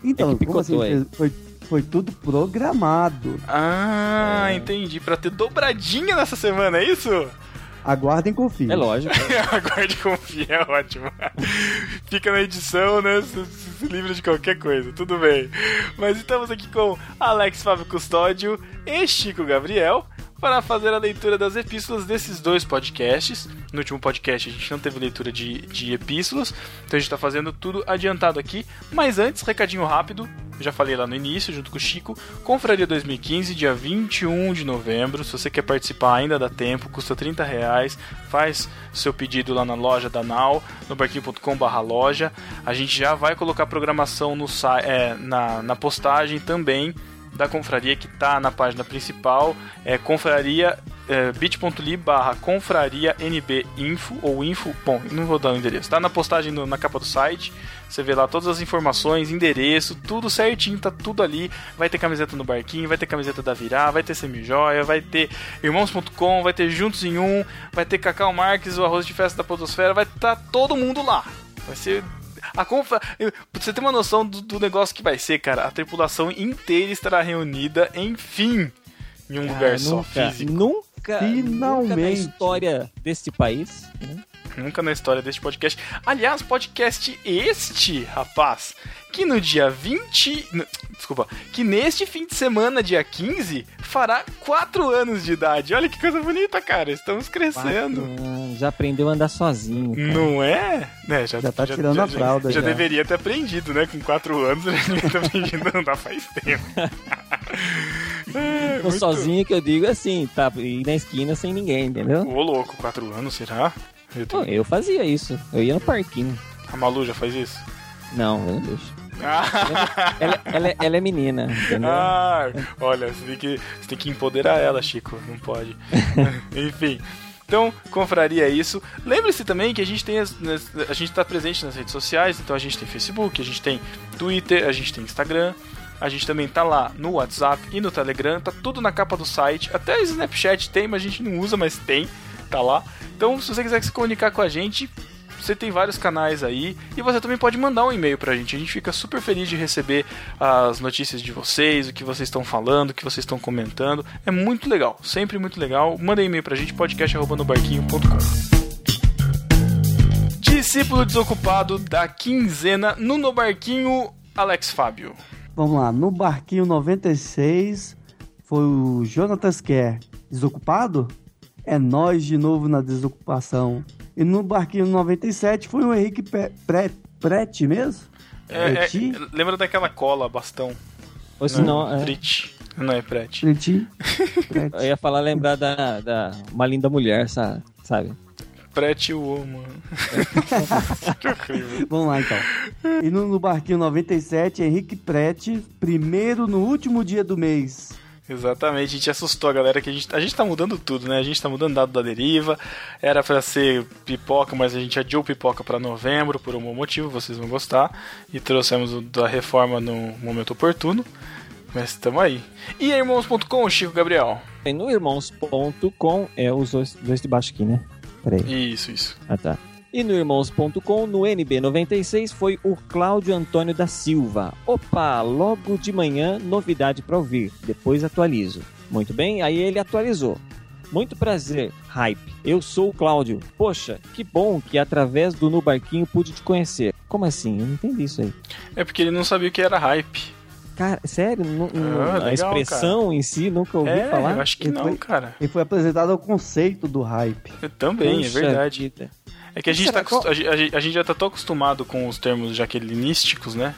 Então, como assim? Foi, foi tudo programado. Ah, é. entendi. Pra ter dobradinha nessa semana, é isso? Aguardem e confiem. É lógico. [LAUGHS] Aguarde e confie, é ótimo. Fica na edição, né? Se, se livra de qualquer coisa, tudo bem. Mas estamos aqui com Alex Fábio Custódio e Chico Gabriel para fazer a leitura das epístolas desses dois podcasts. No último podcast a gente não teve leitura de, de epístolas, então a gente está fazendo tudo adiantado aqui. Mas antes, recadinho rápido, eu já falei lá no início, junto com o Chico, Confraria 2015, dia 21 de novembro. Se você quer participar, ainda dá tempo, custa 30 reais. Faz seu pedido lá na loja da Nau, no barquinho.com.br loja. A gente já vai colocar programação no, é, na, na postagem também da confraria que está na página principal. É confraria é, bit.ly barra confraria nb info ou info, bom, não vou dar o endereço, tá na postagem no, na capa do site, você vê lá todas as informações, endereço, tudo certinho, tá tudo ali, vai ter camiseta no barquinho, vai ter camiseta da Virá, vai ter semijoia, vai ter irmãos.com, vai ter Juntos em Um, vai ter Cacau Marques, o arroz de festa da podosfera, vai estar tá todo mundo lá, vai ser a confra... Pra você ter uma noção do, do, negócio que vai ser, cara, a tripulação inteira estará reunida, enfim, em um cara, lugar nunca, só físico. Nunca nunca, Finalmente. nunca na história deste país. Né? Nunca na história deste podcast. Aliás, podcast este, rapaz, que no dia 20. Desculpa, que neste fim de semana, dia 15, fará 4 anos de idade. Olha que coisa bonita, cara. Estamos crescendo. já aprendeu a andar sozinho. Cara. Não é? Né, já, já tá já, tirando já, a fralda. Já, já, deveria ter aprendido, né? Com 4 anos, [LAUGHS] ele deveria ter aprendido a andar faz tempo. [LAUGHS] É, muito... sozinho que eu digo assim, tá? Ir na esquina sem ninguém, entendeu? Ô, louco, 4 anos, será? Eu, tô... eu fazia isso. Eu ia no parquinho. A Malu já faz isso? Não, eu não deixo. ela, ela, ela, ela, é menina, entendeu? Ah, olha, você tem, que, você tem que empoderar ela, Chico. Não pode. [LAUGHS] Enfim. Então, confraria isso. Lembre-se também que a gente tem as, a gente está presente nas redes sociais, então a gente tem Facebook, a gente tem Twitter, a gente tem Instagram, a gente também tá lá no WhatsApp e no Telegram, tá tudo na capa do site. Até o Snapchat tem, mas a gente não usa, mas tem, tá lá. Então, se você quiser se comunicar com a gente, você tem vários canais aí e você também pode mandar um e-mail pra gente. A gente fica super feliz de receber as notícias de vocês, o que vocês estão falando, o que vocês estão comentando. É muito legal, sempre muito legal. Manda um e-mail pra gente, podcast.nobarquinho.com. Discípulo desocupado da quinzena no Barquinho, Alex Fábio. Vamos lá, no barquinho 96 foi o Jonatas Kerr. Desocupado? É nós de novo na desocupação. E no barquinho 97 foi o Henrique Prete mesmo? É, é, lembra daquela cola, bastão? Ou se não, é... Prete. Não é Prete. Prete. [LAUGHS] Eu ia falar, lembrar da, da Uma Linda Mulher, sabe? Prete Woman. [LAUGHS] que horrível. Vamos lá então. E no, no barquinho 97, Henrique Prete, primeiro no último dia do mês. Exatamente, a gente assustou a galera que a gente, a gente tá mudando tudo, né? A gente tá mudando dado da deriva. Era para ser pipoca, mas a gente adiou pipoca para novembro por um motivo, vocês vão gostar. E trouxemos o da reforma no momento oportuno. Mas estamos aí. E irmãos.com, Chico Gabriel? No irmãos.com é os dois, dois de baixo aqui, né? Peraí. Isso, isso. Ah, tá. E no Irmãos.com, no NB96, foi o Cláudio Antônio da Silva. Opa, logo de manhã, novidade para ouvir. Depois atualizo. Muito bem, aí ele atualizou. Muito prazer, Hype. Eu sou o Cláudio. Poxa, que bom que através do No Barquinho pude te conhecer. Como assim? Eu não entendi isso aí. É porque ele não sabia o que era Hype. Cara, sério? ah, legal, a expressão cara. em si, nunca ouvi é, falar? Eu acho que ele não, foi, cara. Ele foi apresentado ao conceito do hype. Eu também, Poxa é verdade. Vida. É que a gente, tá, a, a gente já tá tão acostumado com os termos jaquelinísticos, né?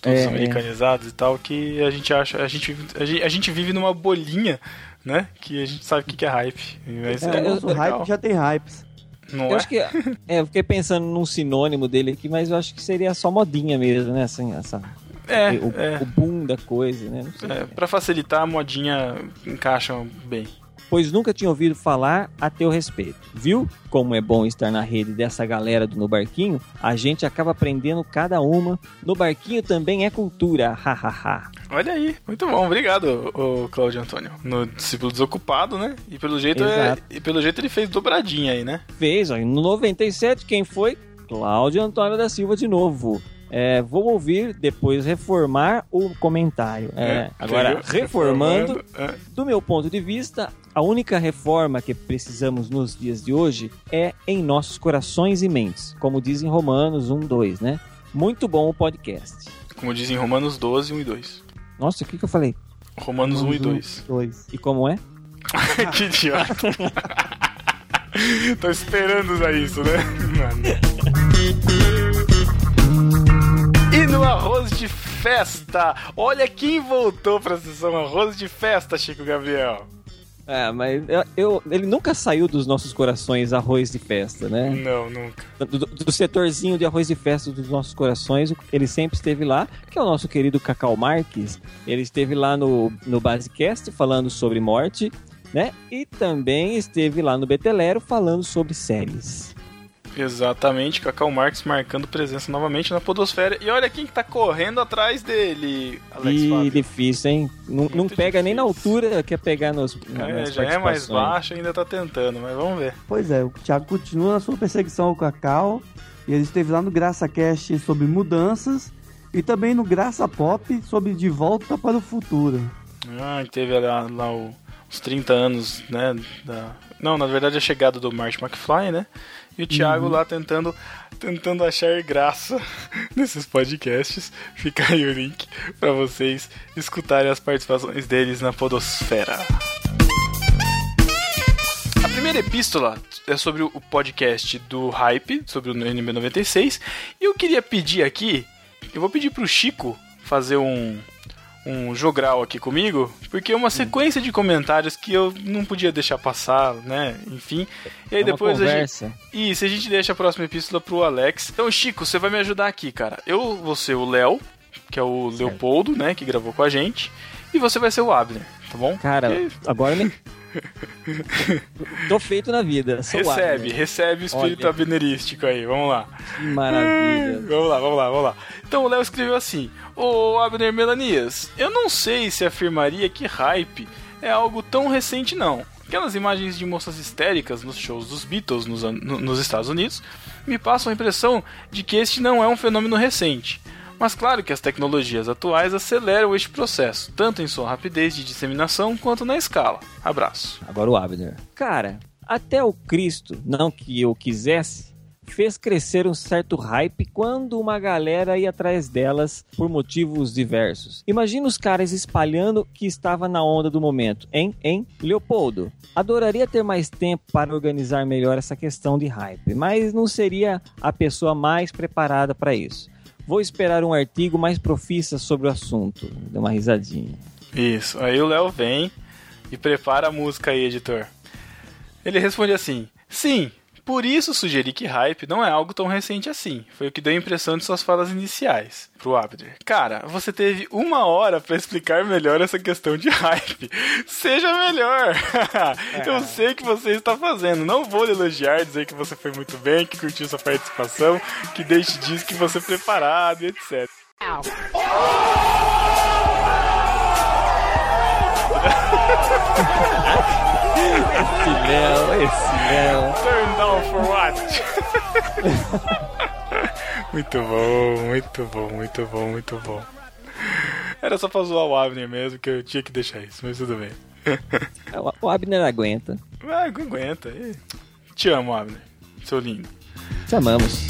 Todos é, americanizados é. e tal, que a gente acha. A gente, a gente, a gente vive numa bolinha, né? Que a gente sabe o que é hype. Mas é, é, o hype já tem hypes. Não eu é? acho que. É, eu fiquei pensando num sinônimo dele aqui, mas eu acho que seria só modinha mesmo, né? Assim, essa, é, o, é. o boom da coisa, né? É, pra facilitar, a modinha encaixa bem. Pois nunca tinha ouvido falar a teu respeito. Viu como é bom estar na rede dessa galera do No Barquinho? A gente acaba aprendendo cada uma. No Barquinho também é cultura, hahaha. Olha aí, muito bom, obrigado, o Cláudio Antônio. No discípulo desocupado, né? E pelo jeito, é, e pelo jeito ele fez dobradinha aí, né? Fez, ó. No 97, quem foi? Cláudio Antônio da Silva de novo. É, vou ouvir depois reformar o comentário. É, é, agora, reformando, reformando é. do meu ponto de vista, a única reforma que precisamos nos dias de hoje é em nossos corações e mentes, como diz em Romanos 1, 2, né? Muito bom o podcast. Como diz em Romanos 12, 1 e 2. Nossa, o que, que eu falei? Romanos, Romanos 1 e 2. 2. E como é? [LAUGHS] que idiota. [LAUGHS] Tô esperando usar isso, né? E no arroz de festa, olha quem voltou pra sessão arroz de festa, Chico Gabriel. É, mas eu, eu, ele nunca saiu dos nossos corações arroz de festa, né? Não, nunca. Do, do, setorzinho de arroz de festa dos nossos corações, ele sempre esteve lá, que é o nosso querido Cacau Marques. Ele esteve lá no, no Basecast falando sobre morte, né? E também esteve lá no Betelero falando sobre séries. Exatamente, Cacau Marques marcando presença novamente na Podosfera. E olha quem que tá correndo atrás dele, Alex e Fábio. difícil, hein? Não, não pega difícil. nem na altura, quer pegar nos. É, já é mais baixo ainda tá tentando, mas vamos ver. Pois é, o Thiago continua na sua perseguição ao Cacau. E ele esteve lá no Graça Cast sobre mudanças. E também no Graça Pop sobre De Volta para o Futuro. Ah, teve lá, lá o, os 30 anos, né? Da... Não, na verdade a chegada do Marty McFly, né? E o Thiago uhum. lá tentando, tentando achar graça [LAUGHS] nesses podcasts. Fica aí o link para vocês escutarem as participações deles na Podosfera. A primeira epístola é sobre o podcast do Hype, sobre o NB96. E eu queria pedir aqui, eu vou pedir pro Chico fazer um, um jogral aqui comigo, porque é uma sequência de comentários que eu não podia deixar passar, né? Enfim. E aí é depois a gente. Isso, a gente deixa a próxima epístola pro Alex. Então, Chico, você vai me ajudar aqui, cara. Eu vou ser o Léo, que é o certo. Leopoldo, né? Que gravou com a gente. E você vai ser o Abner, tá bom? Cara, agora nem. [LAUGHS] [LAUGHS] Tô feito na vida. recebe, recebe o espírito Olha. abnerístico aí. Vamos lá. Maravilha. vamos lá, vamos lá, vamos lá. Então o Léo escreveu assim: Ô Abner Melanias, eu não sei se afirmaria que hype é algo tão recente, não. Aquelas imagens de moças histéricas nos shows dos Beatles nos, nos Estados Unidos me passam a impressão de que este não é um fenômeno recente. Mas claro que as tecnologias atuais aceleram este processo, tanto em sua rapidez de disseminação quanto na escala. Abraço. Agora o Abner. Cara, até o Cristo, não que eu quisesse, fez crescer um certo hype quando uma galera ia atrás delas por motivos diversos. Imagina os caras espalhando que estava na onda do momento, hein? Hein? Leopoldo, adoraria ter mais tempo para organizar melhor essa questão de hype, mas não seria a pessoa mais preparada para isso. Vou esperar um artigo mais profissa sobre o assunto. Deu uma risadinha. Isso. Aí o Léo vem e prepara a música aí, editor. Ele responde assim: Sim, por isso sugeri que hype não é algo tão recente assim. Foi o que deu a impressão de suas falas iniciais pro Abder. Cara, você teve uma hora para explicar melhor essa questão de hype. [LAUGHS] Seja melhor. [LAUGHS] É. Eu sei que você está fazendo. Não vou lhe elogiar, dizer que você foi muito bem, que curtiu sua participação, que deixe disso que você é preparado, etc. [LAUGHS] esse Léo, esse Léo. Turn down for what? [LAUGHS] muito bom, muito bom, muito bom, muito bom. Era só pra zoar o Abner mesmo, que eu tinha que deixar isso, mas tudo bem. o Abner aguenta. Ah, aguenta. Te amo, Abner. Seu lindo. Te amamos.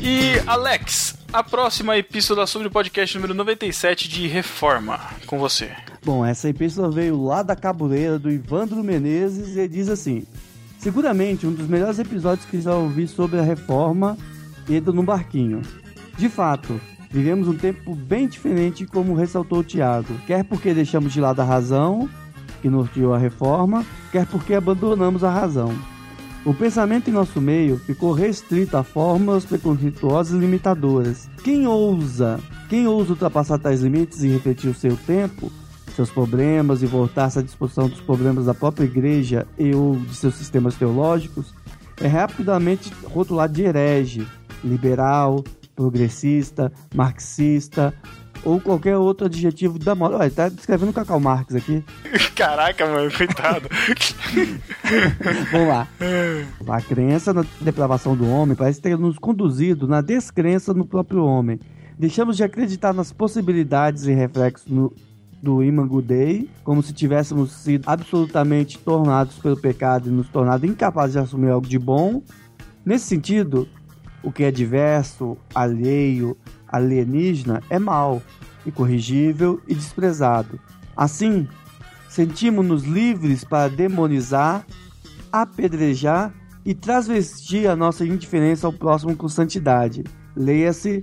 E Alex, a próxima epístola sobre o podcast número 97 de Reforma, com você. Bom, essa epístola veio lá da cabuleira do Ivandro Menezes e diz assim: Seguramente um dos melhores episódios que já ouvi sobre a reforma entra no barquinho. De fato, vivemos um tempo bem diferente, como ressaltou o Tiago, quer porque deixamos de lado a razão, que norteou a reforma, quer porque abandonamos a razão. O pensamento em nosso meio ficou restrito a fórmulas preconceituosas e limitadoras. Quem ousa, quem ousa ultrapassar tais limites e refletir o seu tempo, seus problemas e voltar-se à disposição dos problemas da própria igreja e ou de seus sistemas teológicos, é rapidamente rotulado de herege, liberal, progressista, marxista ou qualquer outro adjetivo da moda. Olha, tá descrevendo Cacau Marx aqui. [LAUGHS] Caraca, mano, coitado. [LAUGHS] Vamos lá. A crença na depravação do homem parece ter nos conduzido na descrença no próprio homem. Deixamos de acreditar nas possibilidades e reflexos no, do Imangu Dei, como se tivéssemos sido absolutamente tornados pelo pecado e nos tornado incapazes de assumir algo de bom. Nesse sentido, o que é diverso, alheio, alienígena é mal, incorrigível e desprezado. Assim, sentimos-nos livres para demonizar, apedrejar e transvestir a nossa indiferença ao próximo com santidade. Leia-se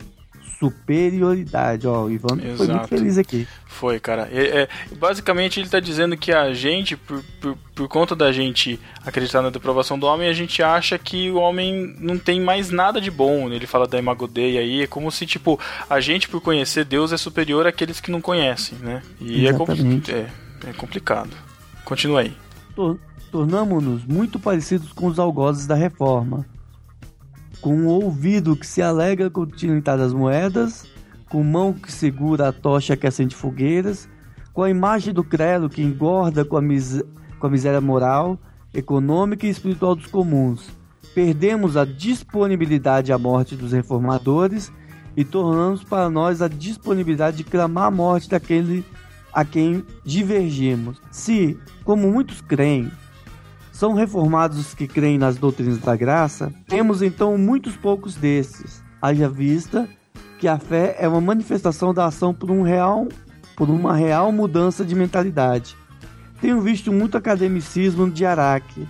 superioridade. Ó, o Ivan Exato. foi muito feliz aqui. Foi, cara. É, é, basicamente, ele está dizendo que a gente, por, por, por, conta da gente acreditar na deprovação do homem, a gente acha que o homem não tem mais nada de bom. Ele fala da imagodeia aí. É como se, tipo, a gente, por conhecer Deus, é superior àqueles que não conhecem, né? E é, compli é, é, complicado. Continua aí. Tornamos-nos muito parecidos com os algozes da reforma com um ouvido que se alegra com o tinitar das moedas, com mão que segura a tocha que acende fogueiras, com a imagem do credo que engorda com a, mis com a miséria moral, econômica e espiritual dos comuns. Perdemos a disponibilidade à morte dos reformadores e tornamos para nós a disponibilidade de clamar a morte daquele a quem divergimos. Se, como muitos creem, são reformados os que creem nas doutrinas da graça, temos então muitos poucos desses. Haja vista que a fé é uma manifestação da ação por um real por uma real mudança de mentalidade. Tenho visto muito academicismo de Araque,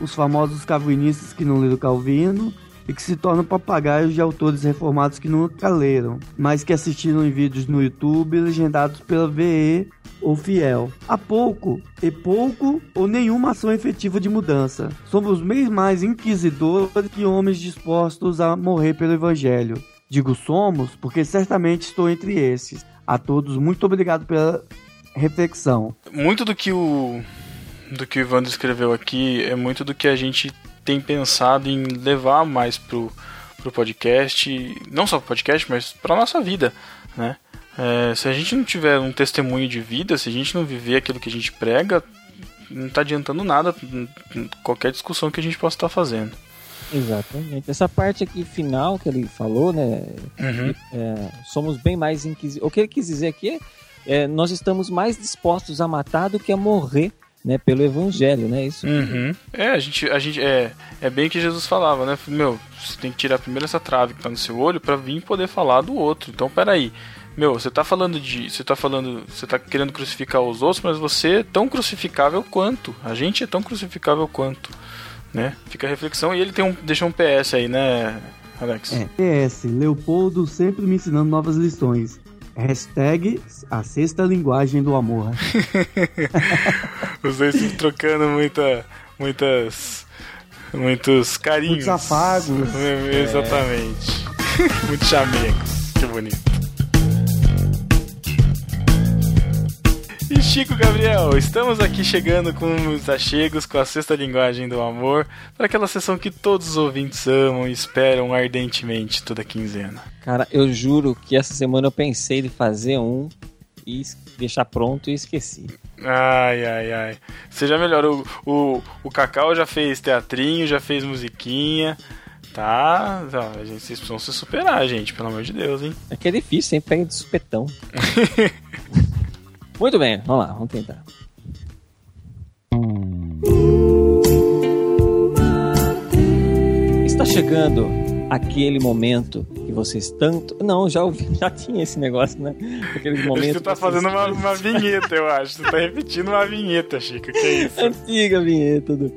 os famosos calvinistas que não leram Calvino e que se tornam papagaios de autores reformados que nunca leram, mas que assistiram em vídeos no YouTube legendados pela VE ou fiel. Há pouco e pouco ou nenhuma ação efetiva de mudança. Somos bem mais inquisidores que homens dispostos a morrer pelo Evangelho. Digo somos porque certamente estou entre esses. A todos, muito obrigado pela reflexão. Muito do que o do que o Ivan escreveu aqui é muito do que a gente tem pensado em levar mais pro, pro podcast, não só pro podcast, mas pra nossa vida, né? É, se a gente não tiver um testemunho de vida, se a gente não viver aquilo que a gente prega, não está adiantando nada qualquer discussão que a gente possa estar fazendo. Exatamente. Essa parte aqui final que ele falou, né? Uhum. É, somos bem mais inquisitivos. O que ele quis dizer aqui é, nós estamos mais dispostos a matar do que a morrer. Né, pelo evangelho, né? Isso. Uhum. É, a gente, a gente é, é bem que Jesus falava, né? Meu, você tem que tirar primeiro essa trave que tá no seu olho para vir poder falar do outro. Então, peraí. Meu, você tá falando de. Você tá falando. Você tá querendo crucificar os outros, mas você é tão crucificável quanto. A gente é tão crucificável quanto. Né? Fica a reflexão e ele tem um, deixa um PS aí, né, Alex? É, PS, Leopoldo sempre me ensinando novas lições. Hashtag a sexta linguagem do amor. [LAUGHS] Os dois se trocando muita, muitas. Muitos carinhos. Muitos afagos. Exatamente. É. Muito chamegos. Que bonito. Chico Gabriel, estamos aqui chegando com os achegos, com a sexta linguagem do amor, para aquela sessão que todos os ouvintes amam e esperam ardentemente toda quinzena. Cara, eu juro que essa semana eu pensei de fazer um e deixar pronto e esqueci. Ai, ai, ai. Seja melhor, o, o, o Cacau já fez teatrinho, já fez musiquinha. Tá, tá, gente, vocês precisam se superar, gente, pelo amor de Deus, hein? É que é difícil, sempre pega de supetão. [LAUGHS] Muito bem, vamos lá, vamos tentar. Está chegando aquele momento que vocês tanto. Não, já ouvi, [LAUGHS] já tinha esse negócio, né? Aquele momento. Você tá fazendo uma, [LAUGHS] uma, vinheta, eu acho. Você tá repetindo uma vinheta, Chico. Que é isso? Antiga vinheta do,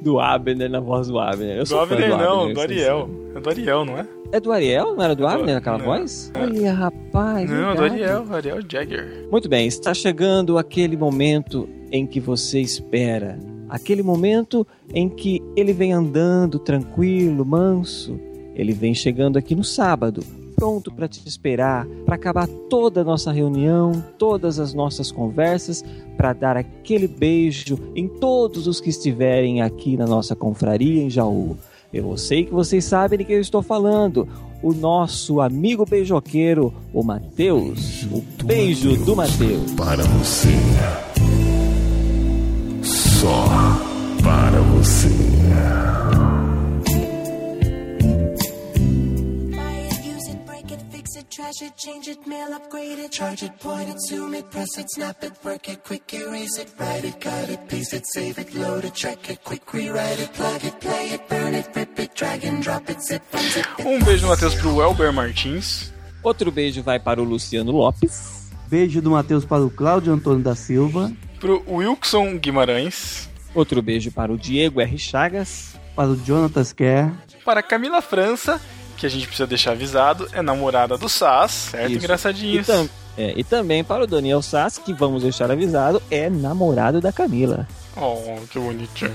do Abner, na voz do Abner. Eu do Abner, do não, Abner, do Ariel. É do Ariel, não é? É do Ariel? Não era do Abner naquela não. voz? É. Olha, rapaz. Não, verdade. do Ariel, Ariel Jagger. Muito bem, está chegando aquele momento em que você espera. Aquele momento em que ele vem andando tranquilo, manso. Ele vem chegando aqui no sábado, pronto para te esperar, para acabar toda a nossa reunião, todas as nossas conversas, para dar aquele beijo em todos os que estiverem aqui na nossa confraria em Jaú. Eu sei que vocês sabem de que eu estou falando. O nosso amigo beijoqueiro, o Mateus. O beijo do Mateus. Para você. Só para você. Trash it, change it, mail, upgrade it, charge it, point it, zoom it, press it, snap it, work it, quick erase it, write it, cut it, paste it, save it, load it, check it, quick rewrite it, plug it, play it, burn it, rip it, drag and drop it, zip, unzip it. Um beijo, Matheus, pro Elber Martins. Outro beijo vai para o Luciano Lopes. Beijo do Matheus para o Cláudio Antônio da Silva. Pro Wilson Guimarães. Outro beijo para o Diego R. Chagas. Para o Jonatas Kerr. Para Camila França que a gente precisa deixar avisado, é namorada do Sass, certo? Isso. Engraçadinho. E, tam é, e também para o Daniel Sass, que vamos deixar avisado, é namorado da Camila. Oh, que bonitinho.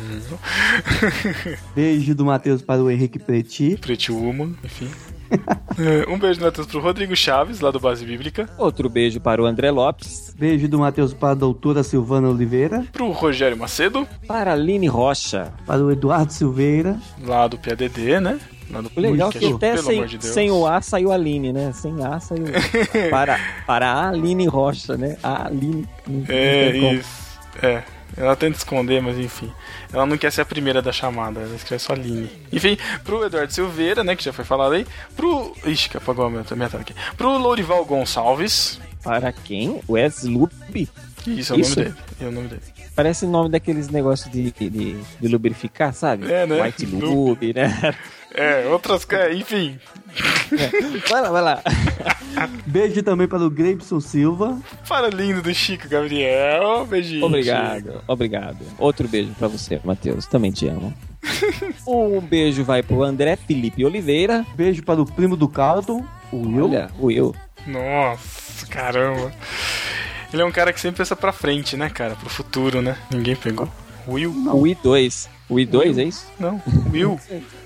[LAUGHS] Beijo do Matheus para o Henrique Preti. Preti Woman, enfim. [LAUGHS] É, um beijo do Matheus para o Rodrigo Chaves, lá do Base Bíblica. Outro beijo para o André Lopes. Beijo do Matheus para a doutora Silvana Oliveira. Para o Rogério Macedo. Para a Aline Rocha. Para o Eduardo Silveira. Lá do PADD, né? o legal é que até sem, de sem o A saiu a Aline, né? Sem A saiu. [LAUGHS] para, para a Aline Rocha, né? A Aline. É, isso. É. Ela tenta esconder, mas enfim. Ela não quer ser a primeira da chamada, ela escreve só Aline. Enfim, pro Eduardo Silveira, né, que já foi falado aí. Pro. Ixi, que apagou a minha, minha tela aqui. Pro Lourival Gonçalves. Para quem? Wes Lupe? Isso, é o Isso. nome dele. É o nome dele. Parece o nome daqueles negócios de, de, de lubrificar, sabe? É, né? White Lube, né? É, outras coisas, enfim. É. Vai lá, vai lá. [LAUGHS] Beijo também para o Grayson Silva. Para o lindo do Chico Gabriel. Beijinho. Obrigado, Chico. obrigado. Outro beijo para você, Matheus. Também te amo. [LAUGHS] um beijo vai pro André Felipe Oliveira. Beijo para o primo do Carlton, o Will. Olha, o Will. Nossa, caramba. Ele é um cara que sempre pensa pra frente, né, cara? Pro futuro, né? Ninguém pegou. Will? Não. O I2. O I2 é isso? Não, Will.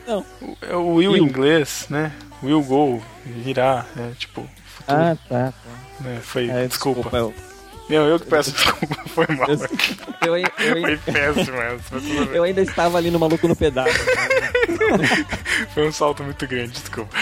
Não. É o Will, Will. em inglês, né? Will go, virar, é tipo. Futuro. Ah, tá. tá. É, foi, é, desculpa. desculpa eu... Não, eu que peço desculpa, [LAUGHS] foi mal. Eu, eu, eu, foi péssimo essa. Eu ainda estava ali no maluco no pedaço. [LAUGHS] foi um salto muito grande, desculpa.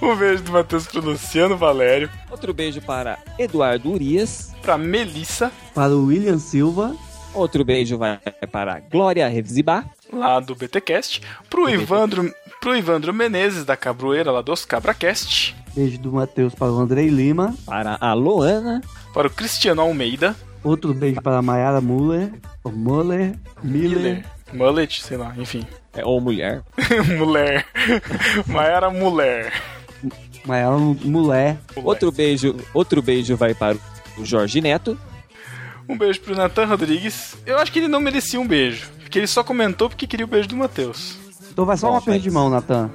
um beijo do Matheus pro Luciano Valério. Outro beijo para Eduardo Urias. Pra Melissa. Para o William Silva. Outro beijo vai para Glória Revzibar. Lá do BTcast. Pro Ivandro, pro Ivandro Menezes, da Cabroeira, lá dos Cabracast. Beijo do Matheus para o Andrei Lima. Para a Loana. Para o Cristiano Almeida. Outro beijo para a Mayara Muller. Ou Muller. Miller. Mullet, sei lá, enfim. É, ou mulher. [LAUGHS] mulher. Mayara Mulher. Mayara Mulher. Outro beijo, outro beijo vai para o Jorge Neto. Um beijo pro Nathan Rodrigues. Eu acho que ele não merecia um beijo. Porque ele só comentou porque queria o beijo do Matheus. Então vai só Bom, uma perda de mão, Natan.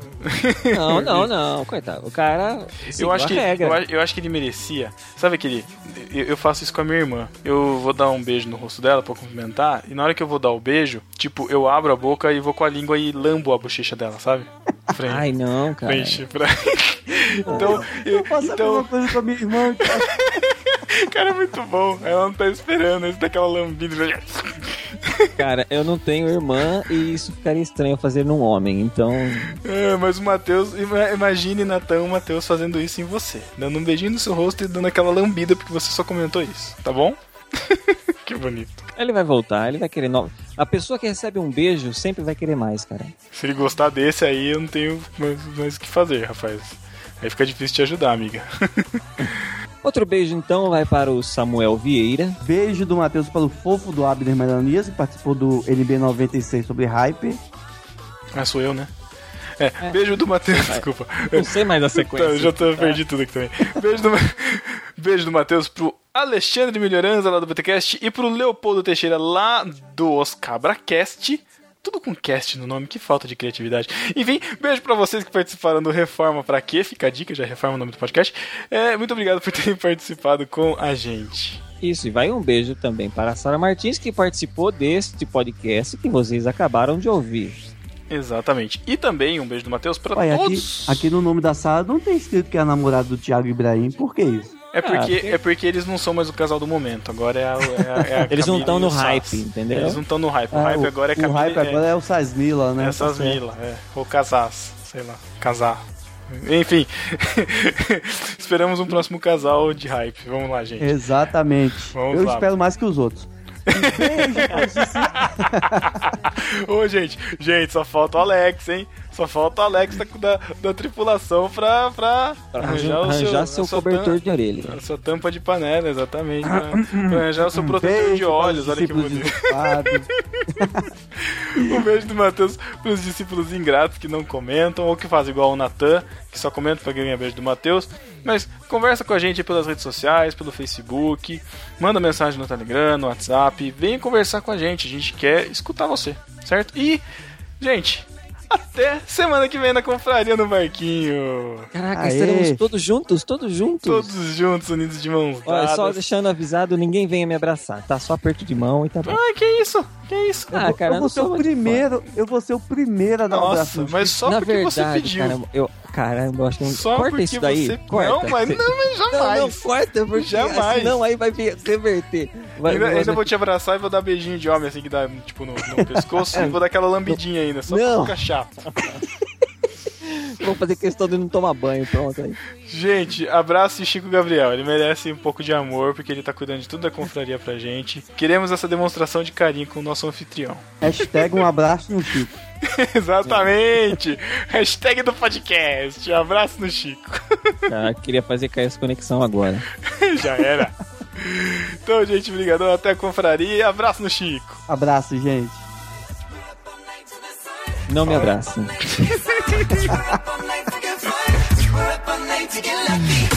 Não, não, não, coitado. O cara. Eu acho, que, eu, eu, acho que ele merecia. Sabe aquele. Eu, eu, faço isso com a minha irmã. Eu vou dar um beijo no rosto dela pra cumprimentar. E na hora que eu vou dar o beijo, tipo, eu abro a boca e vou com a língua e lambo a bochecha dela, sabe? Frente. Ai, não, cara. Frente, pra... então. Eu, eu faço então... a mesma coisa com a minha irmã, cara. [LAUGHS] cara, é muito bom. Ela não tá esperando. Isso daquela lambida. Cara, eu não tenho irmã e isso ficaria estranho fazer num homem, então. É, mas o Matheus, imagine Natan o Matheus fazendo isso em você, dando um beijinho no seu rosto e dando aquela lambida porque você só comentou isso, tá bom? [LAUGHS] que bonito. Ele vai voltar, ele vai querer novo. A pessoa que recebe um beijo sempre vai querer mais, cara. Se ele gostar desse aí, eu não tenho mais o que fazer, rapaz. Aí fica difícil te ajudar, amiga. [LAUGHS] Outro beijo então vai para o Samuel Vieira. Beijo do Matheus para o fofo do Abner Melanias, que participou do NB96 sobre Hype. Ah, sou eu, né? É, é. beijo do Matheus, desculpa. Não sei mais a sequência. tá, já tô, perdi tudo aqui também. Beijo do, [LAUGHS] beijo do Matheus pro Alexandre Melhoranza lá do BTcast e pro Leopoldo Teixeira lá do Oscabracast. Tudo com cast no nome, que falta de criatividade. Enfim, beijo para vocês que participaram do Reforma Pra Quê? Fica a dica, já reforma o nome do podcast. É, muito obrigado por terem participado com a gente. Isso, e vai um beijo também para a Sara Martins, que participou deste podcast que vocês acabaram de ouvir. Exatamente. E também um beijo do Matheus pra Ué, aqui, todos. aqui no nome da sala não tem escrito que é a namorada do Thiago Ibrahim. Por que isso? É porque, Ah, porque- é porque eles não são mais o casal do momento. Agora é a. É a, é a [LAUGHS] Eles não estão no o hype, entendeu? Eles não estão no hype. O Ah, hype agora é o Camila. hype agora é o Sasmila, né? Essas Tá certo. Mila, é. Ou Casas, sei lá. Casar. Enfim. [LAUGHS] Esperamos um próximo casal de hype. Vamos lá, gente. Exatamente. Vamos Eu lá. espero mais que os outros. Ô, gente, gente, só falta o Alex, hein? Só falta o Alex da, da, da tripulação pra, pra, Arranjar, arranjar seu a sua cobertor tam- de orelha. a sua tampa de panela, exatamente. Pra, pra arranjar o seu protetor de olhos, olha que bonito. [LAUGHS] Um beijo do Matheus pros discípulos ingratos que não comentam, ou que fazem igual o Natan, que só comenta pra ganhar beijo do Matheus. Mas conversa com a gente aí pelas redes sociais, pelo Facebook, manda mensagem no Telegram, no WhatsApp, venha conversar com a gente, a gente quer escutar você, certo? E, gente, até semana que vem na confraria no barquinho. Caraca, Aê. estaremos todos juntos, todos juntos. Todos juntos, unidos de mãos Olha, dadas. só deixando avisado, ninguém venha me abraçar, tá? Só aperto de mão e tá bom. Ai, que isso? Que isso? Ah, cara, eu eu vou ser o primeiro, eu vou ser o primeiro a dar um abraço. Nossa, no mas só Na porque você verdade, pediu. caramba, eu, caramba, eu acho que não... Só corta isso daí, você... corta. Não, mas não, mas Não, jamais. não, corta, porque Jamais. senão aí vai reverter. Vai, ainda, vai- ainda vou te abraçar e vou dar beijinho de homem, assim, que dá, tipo, no, no pescoço. [LAUGHS] e vou dar aquela lambidinha ainda, só Não. pra ficar chato. [LAUGHS] Vou fazer questão de não tomar banho, pronto aí. Gente, abraço e Chico Gabriel. Ele merece um pouco de amor, porque ele tá cuidando de tudo da confraria pra gente. Queremos essa demonstração de carinho com o nosso anfitrião. Hashtag um abraço no Chico. [LAUGHS] Exatamente! Hashtag do podcast. Abraço no Chico. Ah, queria fazer cair essa conexão agora. [LAUGHS] Já era. Então, gente, brigadão. Até a confraria. Abraço no Chico. Abraço, gente. Não me abrace. [LAUGHS]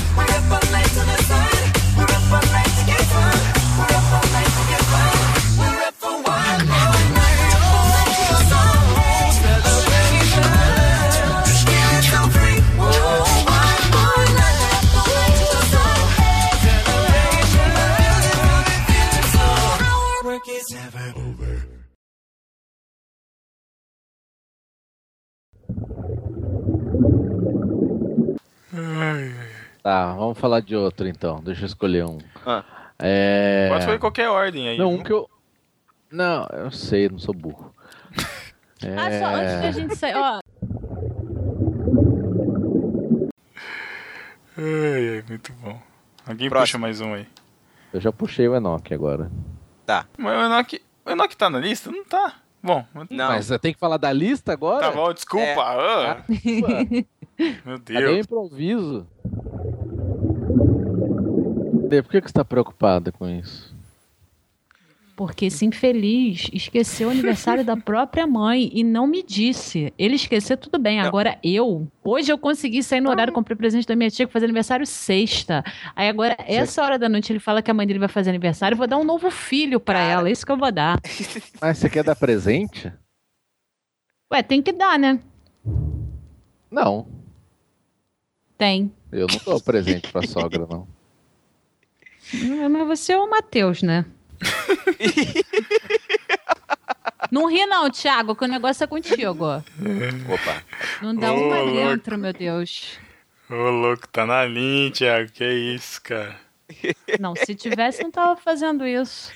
Tá, vamos falar de outro então. Deixa eu escolher um. Ah. É... Pode em qualquer ordem aí. Não, viu? um que eu. Não, eu sei, não sou burro. É... [LAUGHS] Ah, só antes da gente sair, ó. Ai, ai, muito bom. Alguém Próximo. puxa mais um aí. Eu já puxei o Enoch agora. Mas o Enoch, o Enoch tá na lista? Não tá. Bom, Não. Mas você tem que falar da lista agora? tá bom, desculpa. É. ah, Ué, [LAUGHS] meu Cadê o Deus. improviso? Por que, que você tá preocupada com isso? Porque esse infeliz esqueceu o aniversário da própria mãe e não me disse. Ele esqueceu, tudo bem. Não. Agora eu. Hoje eu consegui sair no horário, comprei presente da minha tia que fazer aniversário sexta. Aí agora, essa hora da noite, ele fala que a mãe dele vai fazer aniversário. Eu vou dar um novo filho pra Cara. ela. Isso que eu vou dar. [LAUGHS] Mas você quer dar presente? Ué, tem que dar, né? Não. Tem. Eu não dou presente pra sogra, não. [LAUGHS] Mas você é o Matheus, né? [LAUGHS] Não ri não, Thiago, que o negócio é contigo. Opa. Não dá Ô, uma dentro, meu Deus. Ô, louco, tá na linha, Thiago. Que isso, cara. Não, se tivesse, não tava fazendo isso.